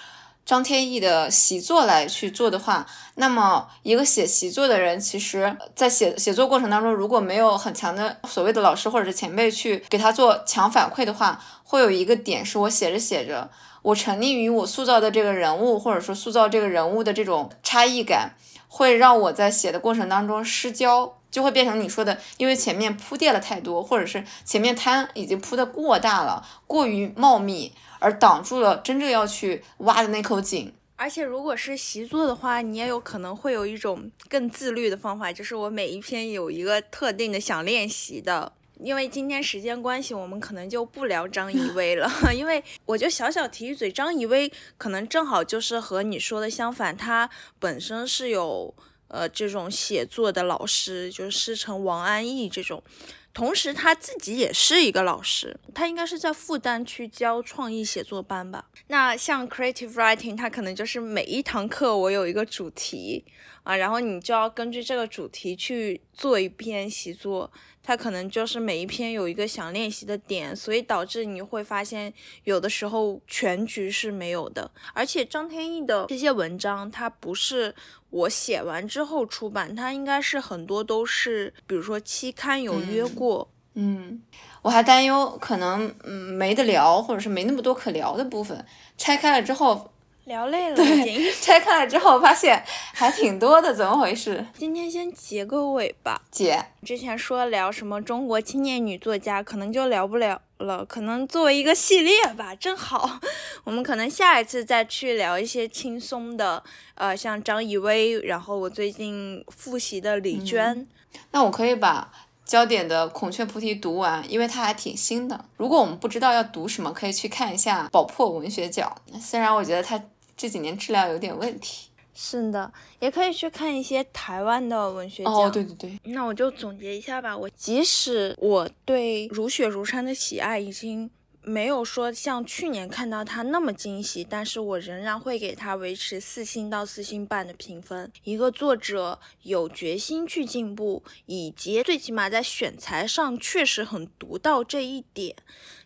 张天翼的习作来去做的话，那么一个写习作的人，其实在写写作过程当中，如果没有很强的所谓的老师或者是前辈去给他做强反馈的话，会有一个点是我写着写着。我沉溺于我塑造的这个人物，或者说塑造这个人物的这种差异感，会让我在写的过程当中失焦。就会变成你说的，因为前面铺垫了太多，或者是前面滩已经铺的过大了，过于茂密，而挡住了真正要去挖的那口井。而且如果是习作的话，你也有可能会有一种更自律的方法，就是我每一篇有一个特定的想练习的。因为今天时间关系，我们可能就不聊张怡薇了，因为我就小小提一嘴，张怡薇可能正好就是和你说的相反，她本身是有呃这种写作的老师，就是师承王安忆这种。同时，他自己也是一个老师，他应该是在复旦去教创意写作班吧。那像 creative writing，他可能就是每一堂课我有一个主题啊，然后你就要根据这个主题去做一篇习作。他可能就是每一篇有一个想练习的点，所以导致你会发现有的时候全局是没有的。而且张天翼的这些文章，它不是我写完之后出版，它应该是很多都是，比如说期刊有约过。嗯，我还担忧可能嗯没得聊，或者是没那么多可聊的部分，拆开了之后。聊累了，对，拆开了之后发现还挺多的，怎么回事？今天先结个尾吧，姐。之前说聊什么中国青年女作家，可能就聊不了了，可能作为一个系列吧，正好，我们可能下一次再去聊一些轻松的，呃，像张以薇，然后我最近复习的李娟。那我可以把焦点的《孔雀菩提》读完，因为它还挺新的。如果我们不知道要读什么，可以去看一下宝珀文学角。虽然我觉得它。这几年质量有点问题，是的，也可以去看一些台湾的文学奖。哦，对对对，那我就总结一下吧。我即使我对如雪如山的喜爱已经没有说像去年看到它那么惊喜，但是我仍然会给它维持四星到四星半的评分。一个作者有决心去进步，以及最起码在选材上确实很独到这一点。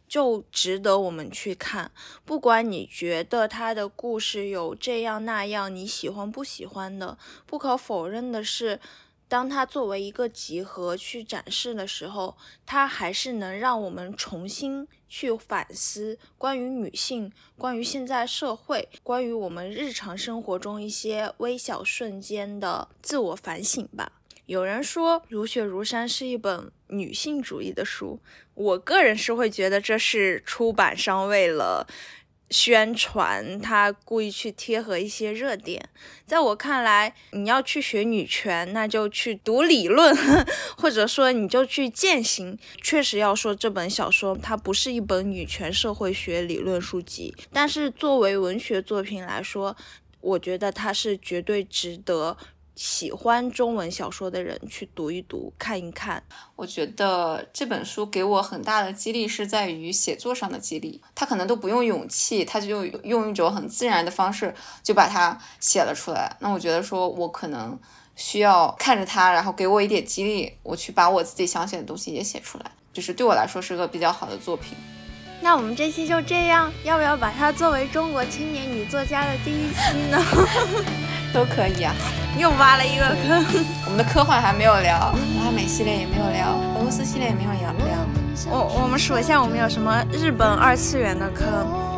就值得我们去看，不管你觉得他的故事有这样那样，你喜欢不喜欢的，不可否认的是，当他作为一个集合去展示的时候，他还是能让我们重新去反思关于女性、关于现在社会、关于我们日常生活中一些微小瞬间的自我反省吧。有人说《如雪如山》是一本女性主义的书，我个人是会觉得这是出版商为了宣传，他故意去贴合一些热点。在我看来，你要去学女权，那就去读理论，或者说你就去践行。确实要说这本小说，它不是一本女权社会学理论书籍，但是作为文学作品来说，我觉得它是绝对值得。喜欢中文小说的人去读一读、看一看。我觉得这本书给我很大的激励是在于写作上的激励。他可能都不用勇气，他就用一种很自然的方式就把它写了出来。那我觉得说，我可能需要看着他，然后给我一点激励，我去把我自己想写的东西也写出来，就是对我来说是个比较好的作品。那我们这期就这样，要不要把它作为中国青年女作家的第一期呢？都可以啊。又挖了一个坑，我们的科幻还没有聊，拉美系列也没有聊，俄罗斯系列也没有聊。我我们数一下，我们有什么日本二次元的坑，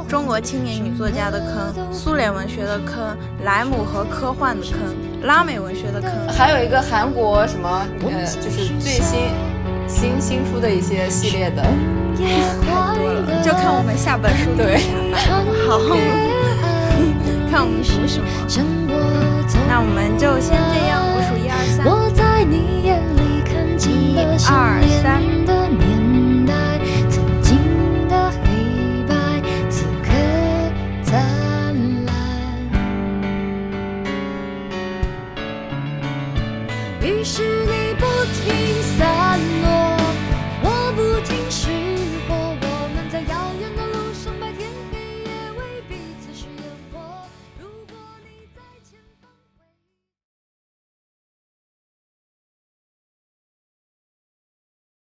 中国青年女作家的坑，苏联文学的坑，莱姆和科幻的坑，拉美文学的坑，还有一个韩国什么呃，就是最新新新出的一些系列的，太多了，就看我们下本书。对，好，看我们读什么。那我们就先这样，我数一二三，一二三。